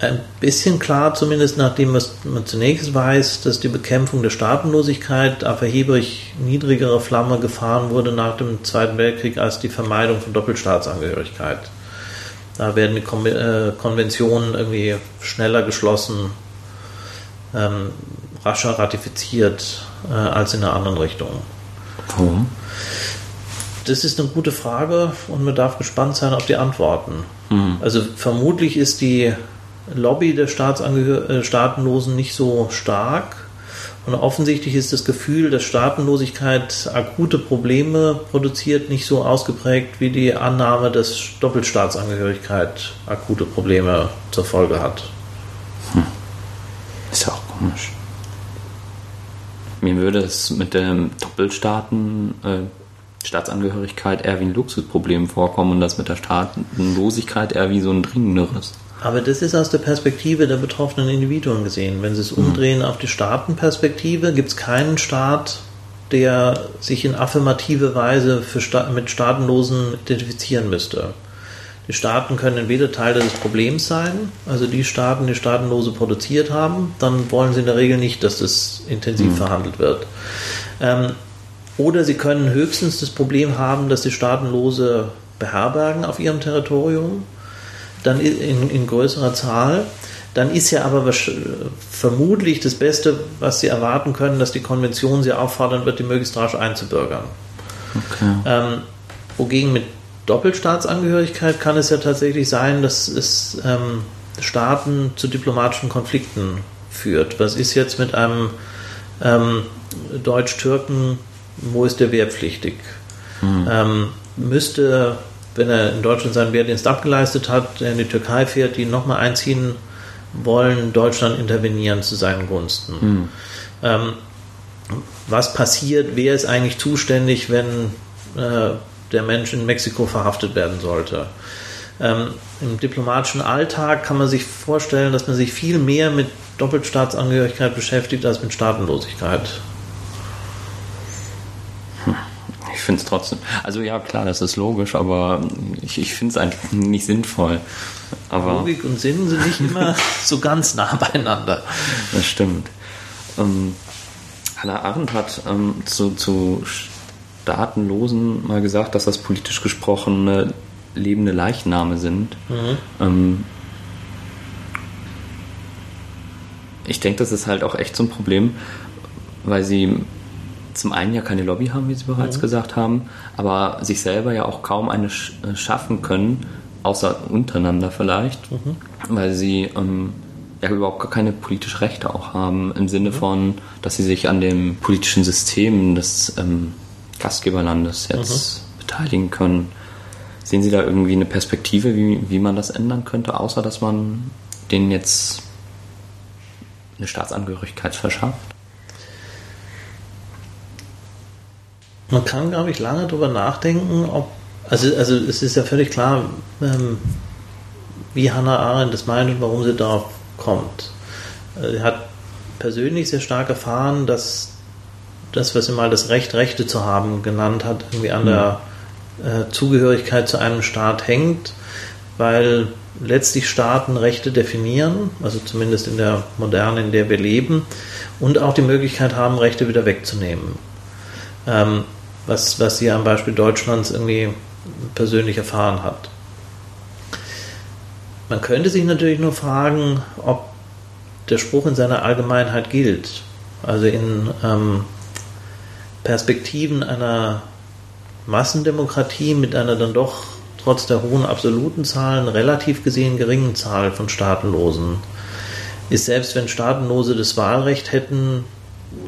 ein bisschen klar, zumindest nachdem was man zunächst weiß, dass die Bekämpfung der Staatenlosigkeit auf erheblich niedrigere Flamme gefahren wurde nach dem Zweiten Weltkrieg als die Vermeidung von Doppelstaatsangehörigkeit. Da werden die äh, Konventionen irgendwie schneller geschlossen, ähm, rascher ratifiziert äh, als in der anderen Richtung. Warum? Das ist eine gute Frage und man darf gespannt sein auf die Antworten. Mhm. Also vermutlich ist die Lobby der Staatsangehör äh, Staatenlosen nicht so stark. Und offensichtlich ist das Gefühl, dass Staatenlosigkeit akute Probleme produziert, nicht so ausgeprägt wie die Annahme, dass Doppelstaatsangehörigkeit akute Probleme zur Folge hat. Hm. Ist ja auch komisch. Mir würde es mit der Doppelstaaten äh, eher wie ein Luxusproblem vorkommen und das mit der Staatenlosigkeit eher wie so ein dringenderes. Aber das ist aus der Perspektive der betroffenen Individuen gesehen. Wenn Sie es mhm. umdrehen auf die Staatenperspektive, gibt es keinen Staat, der sich in affirmative Weise Sta mit Staatenlosen identifizieren müsste. Die Staaten können entweder Teil des Problems sein, also die Staaten, die Staatenlose produziert haben, dann wollen sie in der Regel nicht, dass das intensiv mhm. verhandelt wird. Ähm, oder sie können höchstens das Problem haben, dass sie Staatenlose beherbergen auf ihrem Territorium dann in, in größerer Zahl. Dann ist ja aber vermutlich das Beste, was Sie erwarten können, dass die Konvention Sie auffordern wird, die möglichst rasch einzubürgern. Okay. Ähm, wogegen mit Doppelstaatsangehörigkeit kann es ja tatsächlich sein, dass es ähm, Staaten zu diplomatischen Konflikten führt. Was ist jetzt mit einem ähm, Deutsch-Türken, wo ist der wehrpflichtig? Hm. Ähm, müsste wenn er in Deutschland seinen Wehrdienst abgeleistet hat, der in die Türkei fährt, die nochmal einziehen wollen, Deutschland intervenieren zu seinen Gunsten. Mhm. Ähm, was passiert? Wer ist eigentlich zuständig, wenn äh, der Mensch in Mexiko verhaftet werden sollte? Ähm, Im diplomatischen Alltag kann man sich vorstellen, dass man sich viel mehr mit Doppelstaatsangehörigkeit beschäftigt als mit Staatenlosigkeit finde es trotzdem. Also ja, klar, das ist logisch, aber ich, ich finde es einfach nicht sinnvoll. Aber Logik und Sinn sind nicht immer [laughs] so ganz nah beieinander. Das stimmt. Ähm, Hannah Arendt hat ähm, zu, zu Staatenlosen mal gesagt, dass das politisch gesprochen lebende Leichname sind. Mhm. Ähm, ich denke, das ist halt auch echt so ein Problem, weil sie zum einen ja keine Lobby haben, wie Sie bereits mhm. gesagt haben, aber sich selber ja auch kaum eine äh, schaffen können, außer untereinander vielleicht, mhm. weil sie ähm, ja überhaupt gar keine politische Rechte auch haben, im Sinne mhm. von, dass sie sich an dem politischen System des ähm, Gastgeberlandes jetzt mhm. beteiligen können. Sehen Sie da irgendwie eine Perspektive, wie, wie man das ändern könnte, außer dass man denen jetzt eine Staatsangehörigkeit verschafft? Man kann, glaube ich, lange darüber nachdenken, ob, also, also es ist ja völlig klar, ähm, wie Hannah Arendt das meint und warum sie darauf kommt. Äh, sie hat persönlich sehr stark erfahren, dass das, was sie mal das Recht, Rechte zu haben genannt hat, irgendwie an der äh, Zugehörigkeit zu einem Staat hängt, weil letztlich Staaten Rechte definieren, also zumindest in der Moderne, in der wir leben, und auch die Möglichkeit haben, Rechte wieder wegzunehmen. Ähm, was, was sie am Beispiel Deutschlands irgendwie persönlich erfahren hat. Man könnte sich natürlich nur fragen, ob der Spruch in seiner Allgemeinheit gilt. Also in ähm, Perspektiven einer Massendemokratie mit einer dann doch trotz der hohen absoluten Zahlen relativ gesehen geringen Zahl von Staatenlosen ist selbst wenn Staatenlose das Wahlrecht hätten,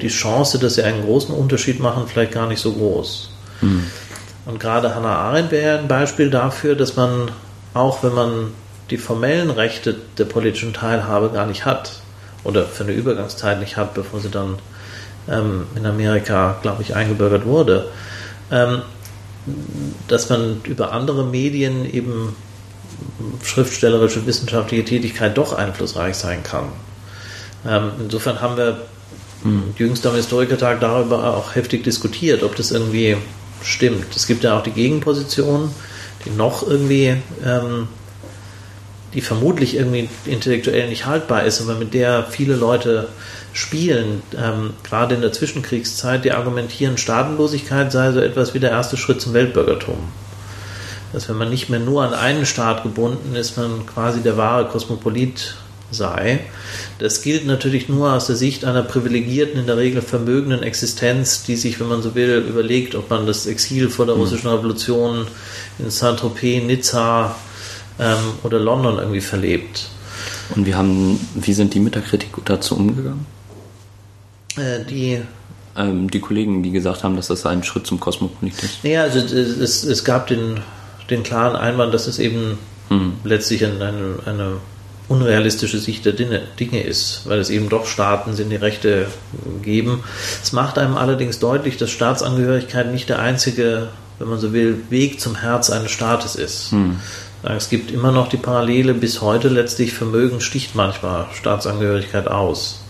die Chance, dass sie einen großen Unterschied machen, vielleicht gar nicht so groß. Mhm. Und gerade Hannah Arendt wäre ein Beispiel dafür, dass man, auch wenn man die formellen Rechte der politischen Teilhabe gar nicht hat, oder für eine Übergangszeit nicht hat, bevor sie dann ähm, in Amerika, glaube ich, eingebürgert wurde, ähm, dass man über andere Medien eben schriftstellerische, wissenschaftliche Tätigkeit doch einflussreich sein kann. Ähm, insofern haben wir hm. jüngst am Historikertag darüber auch heftig diskutiert, ob das irgendwie stimmt. Es gibt ja auch die Gegenposition, die noch irgendwie, ähm, die vermutlich irgendwie intellektuell nicht haltbar ist, aber mit der viele Leute spielen, ähm, gerade in der Zwischenkriegszeit, die argumentieren, Staatenlosigkeit sei so etwas wie der erste Schritt zum Weltbürgertum. Dass wenn man nicht mehr nur an einen Staat gebunden ist, man quasi der wahre Kosmopolit sei. Das gilt natürlich nur aus der Sicht einer privilegierten, in der Regel vermögenden Existenz, die sich, wenn man so will, überlegt, ob man das Exil vor der hm. russischen Revolution in Saint-Tropez, Nizza ähm, oder London irgendwie verlebt. Und wie, haben, wie sind die mit der Kritik dazu umgegangen? Äh, die ähm, die Kollegen, die gesagt haben, dass das ein Schritt zum Kosmopolit ist. Naja, also es, es gab den, den klaren Einwand, dass es eben hm. letztlich eine, eine unrealistische Sicht der Dinge ist, weil es eben doch Staaten sind, die Rechte geben. Es macht einem allerdings deutlich, dass Staatsangehörigkeit nicht der einzige, wenn man so will, Weg zum Herz eines Staates ist. Hm. Es gibt immer noch die Parallele bis heute letztlich Vermögen sticht manchmal Staatsangehörigkeit aus.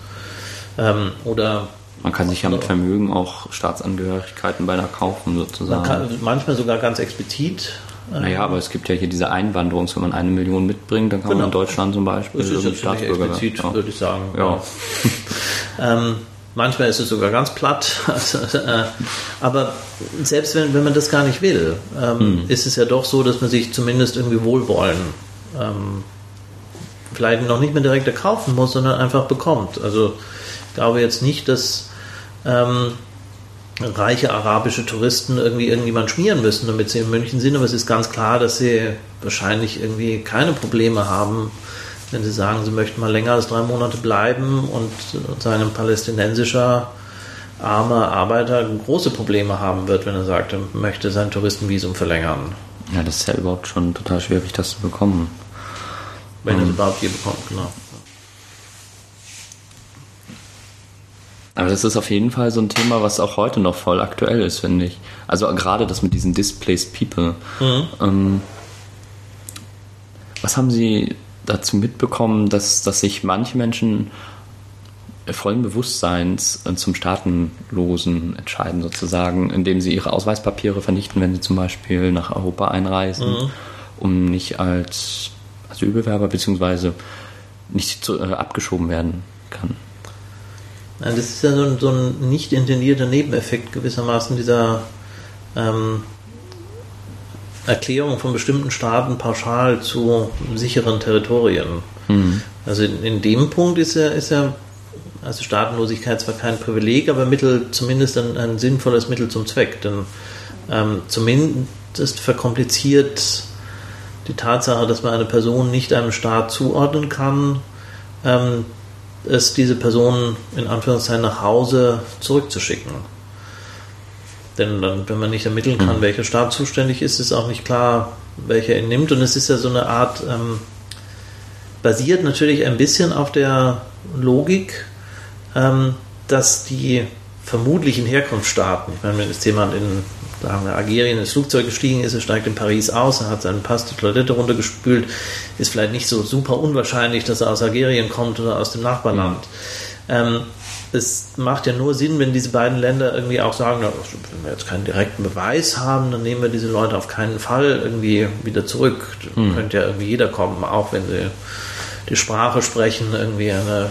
Ähm, oder man kann sich ja mit Vermögen auch Staatsangehörigkeiten beinahe kaufen, sozusagen. Kann, manchmal sogar ganz explizit. Naja, aber es gibt ja hier diese Einwanderung, wenn man eine Million mitbringt, dann kann genau. man in Deutschland zum Beispiel das ist Staatsbürger explizit, ja. würde ich sagen. Ja. [laughs] ähm, manchmal ist es sogar ganz platt. [laughs] Also, äh, aber selbst wenn, wenn man das gar nicht will, ähm, hm. ist es ja doch so, dass man sich zumindest irgendwie wohlwollen ähm, vielleicht noch nicht mehr direkt erkaufen muss, sondern einfach bekommt. Also ich glaube jetzt nicht, dass ähm, reiche arabische Touristen irgendwie irgendjemand schmieren müssen, damit sie in München sind. Aber es ist ganz klar, dass sie wahrscheinlich irgendwie keine Probleme haben, wenn sie sagen, sie möchten mal länger als drei Monate bleiben und sein palästinensischer armer Arbeiter große Probleme haben wird, wenn er sagt, er möchte sein Touristenvisum verlängern. Ja, das ist ja überhaupt schon total schwierig, das zu bekommen. Wenn er es überhaupt je bekommt, genau. Aber das ist auf jeden Fall so ein Thema, was auch heute noch voll aktuell ist, finde ich. Also gerade das mit diesen Displaced People. Mhm. Ähm, was haben Sie dazu mitbekommen, dass, dass sich manche Menschen vollen Bewusstseins zum Staatenlosen entscheiden, sozusagen, indem sie ihre Ausweispapiere vernichten, wenn sie zum Beispiel nach Europa einreisen, mhm. um nicht als Asylbewerber bzw. nicht zu, äh, abgeschoben werden kann. Das ist ja so ein, so ein nicht intendierter Nebeneffekt gewissermaßen dieser ähm, Erklärung von bestimmten Staaten pauschal zu sicheren Territorien. Mhm. Also in, in, dem Punkt ist ja, ist ja also Staatenlosigkeit zwar kein Privileg, aber Mittel, zumindest ein, ein sinnvolles Mittel zum Zweck. Denn ähm, zumindest verkompliziert die Tatsache, dass man eine Person nicht einem Staat zuordnen kann, ähm, es diese Person in Anführungszeichen nach Hause zurückzuschicken. Denn dann, wenn man nicht ermitteln kann, mhm. welcher Staat zuständig ist, ist auch nicht klar, welcher ihn nimmt. Und es ist ja so eine Art, ähm, basiert natürlich ein bisschen auf der Logik, ähm, dass die vermutlichen Herkunftsstaaten, ich meine, wenn das jemand in sagen wir, Algerien ins Flugzeug gestiegen ist, er steigt in Paris aus, er hat seinen Pass die Toilette runtergespült, ist vielleicht nicht so super unwahrscheinlich, dass er aus Algerien kommt oder aus dem Nachbarland. Mhm. Ähm, es macht ja nur Sinn, wenn diese beiden Länder irgendwie auch sagen, wenn wir jetzt keinen direkten Beweis haben, dann nehmen wir diese Leute auf keinen Fall irgendwie wieder zurück. Hm. Könnte ja irgendwie jeder kommen, auch wenn sie die Sprache sprechen, irgendwie eine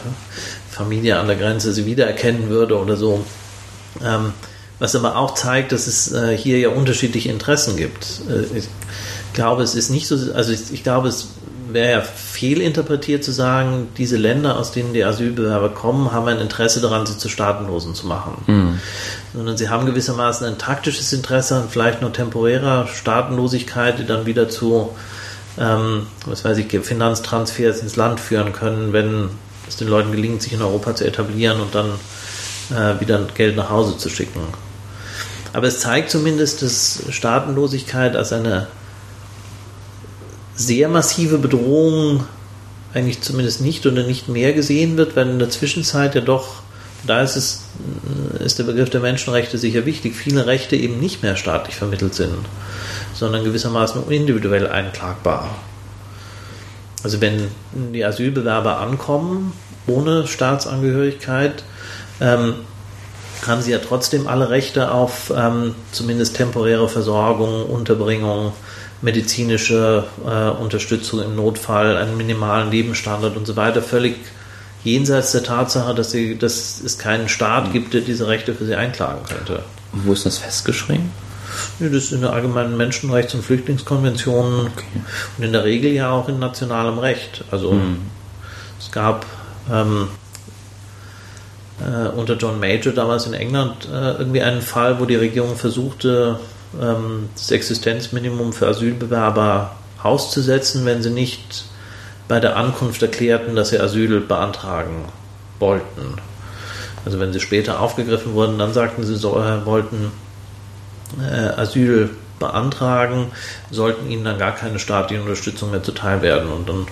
Familie an der Grenze sie wiedererkennen würde oder so. Ähm, was aber auch zeigt, dass es äh, hier ja unterschiedliche Interessen gibt. Äh, ich glaube, es ist nicht so, also ich, ich glaube, es wäre ja fehlinterpretiert zu sagen, diese Länder, aus denen die Asylbewerber kommen, haben ein Interesse daran, sie zu Staatenlosen zu machen. Mhm. Sondern sie haben gewissermaßen ein taktisches Interesse an vielleicht nur temporärer Staatenlosigkeit, die dann wieder zu, ähm, was weiß ich, Finanztransfers ins Land führen können, wenn es den Leuten gelingt, sich in Europa zu etablieren und dann äh, wieder Geld nach Hause zu schicken. Aber es zeigt zumindest, dass Staatenlosigkeit als eine sehr massive Bedrohung eigentlich zumindest nicht oder nicht mehr gesehen wird, weil in der Zwischenzeit ja doch, da ist es, ist der Begriff der Menschenrechte sicher wichtig, viele Rechte eben nicht mehr staatlich vermittelt sind, sondern gewissermaßen individuell einklagbar. Also wenn die Asylbewerber ankommen ohne Staatsangehörigkeit, ähm, haben sie ja trotzdem alle Rechte auf ähm, zumindest temporäre Versorgung, Unterbringung, medizinische äh, Unterstützung im Notfall, einen minimalen Lebensstandard und so weiter, völlig jenseits der Tatsache, dass, sie, dass es keinen Staat gibt, der diese Rechte für sie einklagen könnte. Und wo ist das festgeschrieben? Ja, das ist in der allgemeinen Menschenrechts- und Flüchtlingskonvention okay. und in der Regel ja auch in nationalem Recht. Also mhm. es gab ähm, äh, unter John Major damals in England äh, irgendwie einen Fall, wo die Regierung versuchte, ähm, das Existenzminimum für Asylbewerber auszusetzen, wenn sie nicht bei der Ankunft erklärten, dass sie Asyl beantragen wollten. Also wenn sie später aufgegriffen wurden, dann sagten sie, so, wollten äh, Asyl beantragen, sollten ihnen dann gar keine staatliche Unterstützung mehr zuteil werden. Und dann,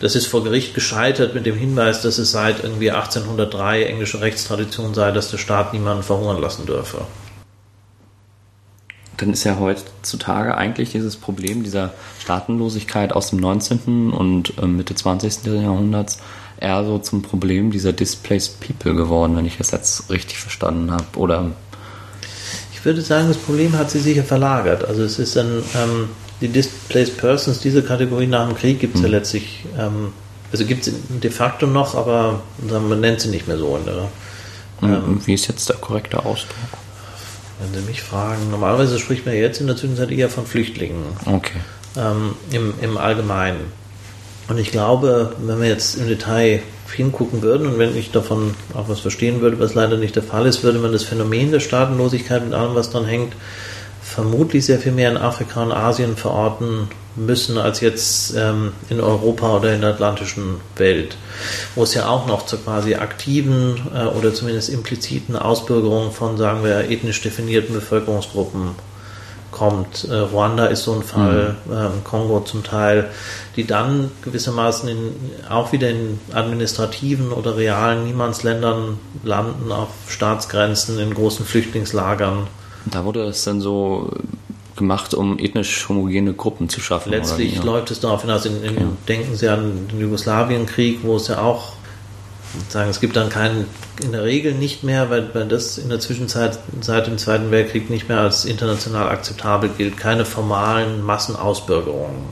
das ist vor Gericht gescheitert mit dem Hinweis, dass es seit irgendwie 1803 englische Rechtstradition sei, dass der Staat niemanden verhungern lassen dürfe dann ist ja heutzutage eigentlich dieses Problem dieser Staatenlosigkeit aus dem 19. und äh, Mitte 20. Jahrhunderts eher so zum Problem dieser Displaced People geworden, wenn ich das jetzt richtig verstanden habe. Oder würde sagen, das Problem hat sich sicher verlagert. Also es ist dann ähm, die Displaced Persons, diese Kategorie nach dem Krieg gibt es hm. ja letztlich, ähm, also gibt es de facto noch, aber man nennt sie nicht mehr so. Der, ähm, Wie ist jetzt der korrekte Ausdruck? Wenn Sie mich fragen, normalerweise spricht man jetzt in der Zwischenzeit eher von Flüchtlingen. Okay. Ähm, im, Im Allgemeinen. Und ich glaube, wenn wir jetzt im Detail hingucken würden und wenn ich davon auch was verstehen würde, was leider nicht der Fall ist, würde man das Phänomen der Staatenlosigkeit mit allem, was dran hängt, vermutlich sehr viel mehr in Afrika und Asien verorten müssen als jetzt ähm, in Europa oder in der atlantischen Welt, wo es ja auch noch zur quasi aktiven äh, oder zumindest impliziten Ausbürgerung von, sagen wir, ethnisch definierten Bevölkerungsgruppen kommt. Äh, Ruanda ist so ein Fall, mhm. ähm, Kongo zum Teil, die dann gewissermaßen in, auch wieder in administrativen oder realen Niemandsländern landen, auf Staatsgrenzen, in großen Flüchtlingslagern da wurde es dann so gemacht, um ethnisch homogene Gruppen zu schaffen. Letztlich läuft es darauf hinaus, in, in okay. denken Sie an den Jugoslawienkrieg, wo es ja auch sagen, es gibt dann keinen, in der Regel nicht mehr, weil, weil das in der Zwischenzeit seit dem Zweiten Weltkrieg nicht mehr als international akzeptabel gilt, keine formalen Massenausbürgerungen.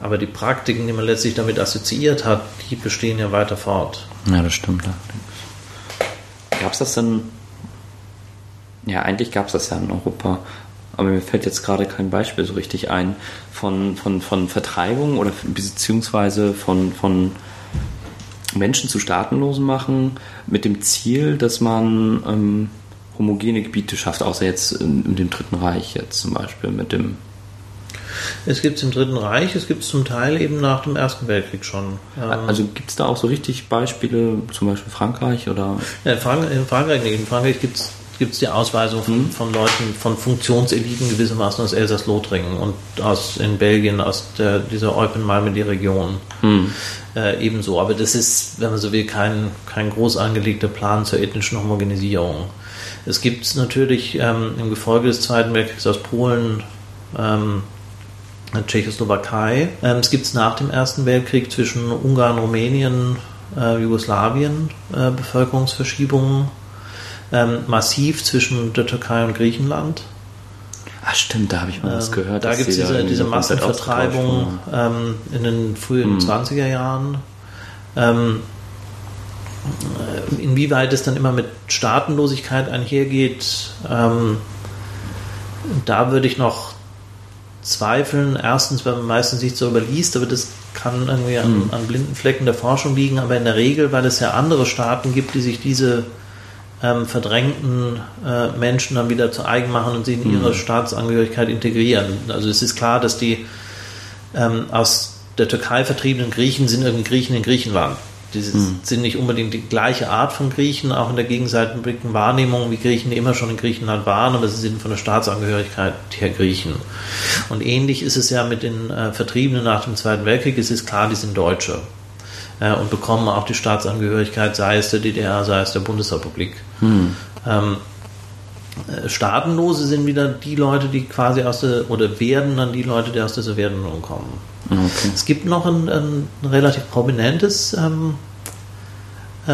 Aber die Praktiken, die man letztlich damit assoziiert hat, die bestehen ja weiter fort. Ja, das stimmt. Gab es das denn ja, eigentlich gab es das ja in Europa. Aber mir fällt jetzt gerade kein Beispiel so richtig ein von, von, von Vertreibung oder beziehungsweise von, von Menschen zu Staatenlosen machen mit dem Ziel, dass man ähm, homogene Gebiete schafft, außer jetzt in, in, dem Dritten Reich jetzt zum Beispiel mit dem. Es gibt es im Dritten Reich, es gibt es zum Teil eben nach dem Ersten Weltkrieg schon. Ähm also gibt es da auch so richtig Beispiele, zum Beispiel Frankreich oder? Ja, in, Frank in Frankreich nicht. In Frankreich gibt es gibt es die Ausweisung von, mhm. von, Leuten, von Funktionseliten gewissermaßen aus Elsass-Lothringen und aus in Belgien, aus der, dieser Eupen-Malmedy-Region mhm. äh, ebenso. Aber das ist, wenn man so will, kein, kein groß angelegter Plan zur ethnischen Homogenisierung. Es gibt natürlich ähm, im Gefolge des Zweiten Weltkriegs aus Polen, ähm, Tschechoslowakei. Ähm, es gibt es nach dem Ersten Weltkrieg zwischen Ungarn, Rumänien, äh, Jugoslawien äh, Bevölkerungsverschiebungen ähm, massiv zwischen der Türkei und Griechenland. Ach stimmt, da habe ich mal was Ähm, gehört. Da gibt es die diese, diese Massenvertreibung ähm, in den frühen Hm. 20er Jahren. Ähm, äh, inwieweit es dann immer mit Staatenlosigkeit einhergeht, ähm, da würde ich noch zweifeln. Erstens, weil man meistens nicht so überliest, aber das kann irgendwie an, Hm. an blinden Flecken der Forschung liegen. Aber in der Regel, weil es ja andere Staaten gibt, die sich diese ähm, verdrängten äh, Menschen dann wieder zu eigen machen und sie in ihre Staatsangehörigkeit integrieren. Also es ist klar, dass die ähm, aus der Türkei vertriebenen Griechen sind irgendwie Griechen in Griechenland. Die sind nicht unbedingt die gleiche Art von Griechen, auch in der gegenseitigen Wahrnehmung, wie Griechen die immer schon in Griechenland waren, aber sie sind von der Staatsangehörigkeit her Griechen. Und ähnlich ist es ja mit den äh, Vertriebenen nach dem Zweiten Weltkrieg. Es ist klar, die sind Deutsche äh, und bekommen auch die Staatsangehörigkeit, sei es der DDR, sei es der Bundesrepublik. Ähm, äh, Staatenlose sind wieder die Leute, die quasi aus der, oder werden dann die Leute, die aus der Sowjetunion kommen. Okay. Es gibt noch ein, ein relativ prominentes ähm, äh,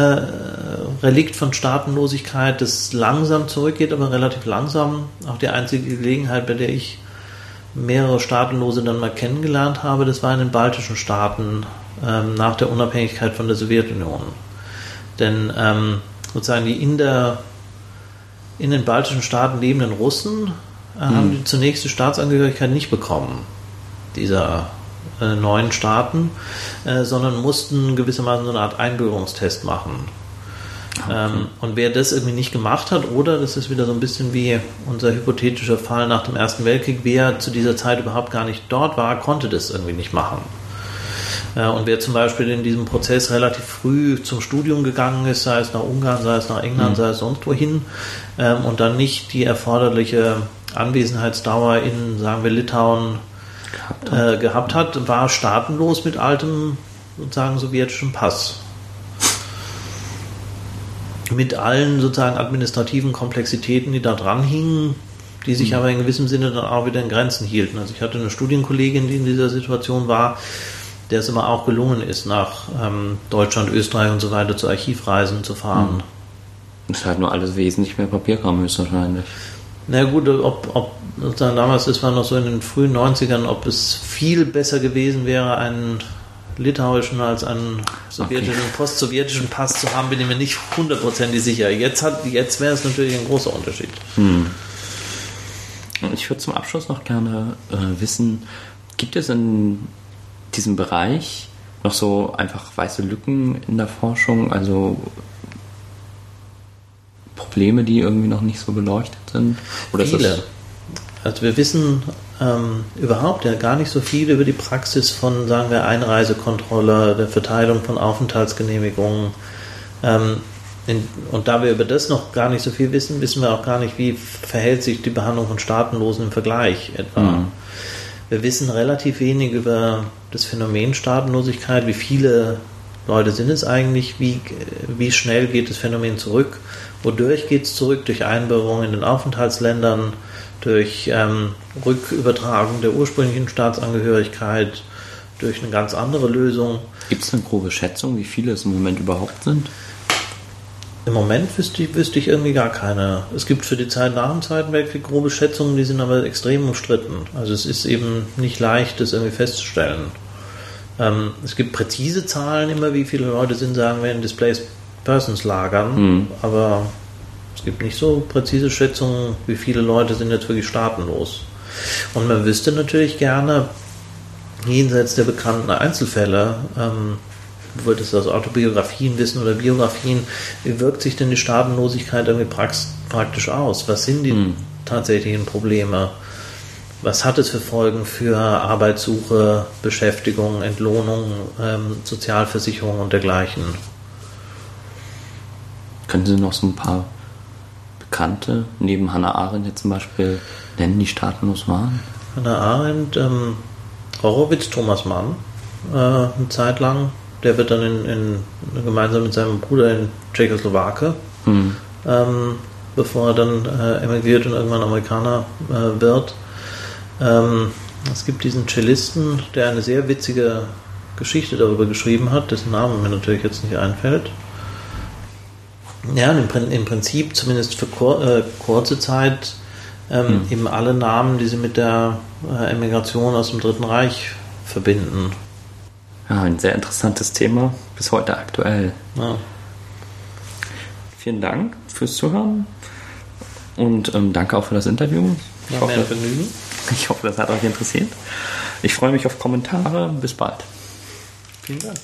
Relikt von Staatenlosigkeit, das langsam zurückgeht, aber relativ langsam. Auch die einzige Gelegenheit, bei der ich mehrere Staatenlose dann mal kennengelernt habe, das war in den baltischen Staaten ähm, nach der Unabhängigkeit von der Sowjetunion. Denn ähm, sozusagen die in, der, in den baltischen Staaten lebenden Russen äh, haben die zunächst die Staatsangehörigkeit nicht bekommen, dieser äh, neuen Staaten, äh, sondern mussten gewissermaßen so eine Art Einbürgerungstest machen. Ähm, und wer das irgendwie nicht gemacht hat, oder das ist wieder so ein bisschen wie unser hypothetischer Fall nach dem Ersten Weltkrieg, wer zu dieser Zeit überhaupt gar nicht dort war, konnte das irgendwie nicht machen. Äh, und wer zum Beispiel in diesem Prozess relativ früh zum Studium gegangen ist, sei es nach Ungarn, sei es nach England, sei es sonst wohin, ähm, und dann nicht die erforderliche Anwesenheitsdauer in, sagen wir, Litauen Gehabt hat. äh, gehabt hat, war staatenlos mit altem, sozusagen, sowjetischem Pass. Mit allen sozusagen administrativen Komplexitäten, die da dran hingen, die sich aber in gewissem Sinne dann auch wieder in Grenzen hielten. Also ich hatte eine Studienkollegin, die in dieser Situation war, der es immer auch gelungen ist, nach ähm, Deutschland, Österreich und so weiter zu Archivreisen zu fahren. Das ist halt nur alles wesentlich mehr Papierkram höchstwahrscheinlich. Na gut, ob, ob sozusagen damals, das war noch so in den frühen 90ern, ob es viel besser gewesen wäre, einen litauischen als einen sowjetischen, postsowjetischen Pass zu haben, bin ich mir nicht hundertprozentig sicher. Jetzt, hat, jetzt wäre es natürlich ein großer Unterschied. Und ich würde zum Abschluss noch gerne äh, wissen, gibt es in diesem Bereich noch so einfach weiße Lücken in der Forschung, also Probleme, die irgendwie noch nicht so beleuchtet sind? Oder Viele. Also wir wissen ähm, überhaupt ja gar nicht so viel über die Praxis von, sagen wir, Einreisekontrolle, der Verteilung von Aufenthaltsgenehmigungen. Ähm, in, und da wir über das noch gar nicht so viel wissen, wissen wir auch gar nicht, wie verhält sich die Behandlung von Staatenlosen im Vergleich etwa. Mhm. Wir wissen relativ wenig über das Phänomen Staatenlosigkeit, wie viele Leute sind es eigentlich, wie, wie schnell geht das Phänomen zurück, wodurch geht es zurück, durch Einbürgerung in den Aufenthaltsländern, durch ähm, Rückübertragung der ursprünglichen Staatsangehörigkeit, durch eine ganz andere Lösung. Gibt es eine grobe Schätzung, wie viele es im Moment überhaupt sind? Im Moment wüsste ich, wüsste ich irgendwie gar keine. Es gibt für die Zeit nach dem Zweiten Weltkrieg grobe Schätzungen, die sind aber extrem umstritten. Also es ist eben nicht leicht, das irgendwie festzustellen. Ähm, es gibt präzise Zahlen immer, wie viele Leute sind, sagen wir, in Displaced Persons Lagern, aber es gibt nicht so präzise Schätzungen, wie viele Leute sind jetzt wirklich staatenlos. Und man wüsste natürlich gerne, jenseits der bekannten Einzelfälle, ähm, es aus Autobiografien wissen oder Biografien, wie wirkt sich denn die Staatenlosigkeit irgendwie praktisch aus? Was sind die tatsächlichen Probleme? Was hat es für Folgen für Arbeitssuche, Beschäftigung, Entlohnung, ähm, Sozialversicherung und dergleichen? Können Sie noch so ein paar Bekannte, neben Hannah Arendt jetzt zum Beispiel, nennen, die staatenlos waren? Hannah Arendt, ähm, Horowitz, Thomas Mann, äh, eine Zeit lang. Der wird dann in, in, gemeinsam mit seinem Bruder in Tschechoslowake, Hm. ähm, bevor er dann äh, emigriert und irgendwann Amerikaner äh, wird. Ähm, es gibt diesen Cellisten, der eine sehr witzige Geschichte darüber geschrieben hat, dessen Name mir natürlich jetzt nicht einfällt. Ja, im, im Prinzip zumindest für kur, äh, kurze Zeit ähm, hm. eben alle Namen, die sie mit der äh, Emigration aus dem Dritten Reich verbinden. Ja, ein sehr interessantes Thema, bis heute aktuell. Ja. Vielen Dank fürs Zuhören und ähm, danke auch für das Interview. Ich, ja, hoffe, ich hoffe, das hat euch interessiert. Ich freue mich auf Kommentare. Bis bald. Vielen Dank.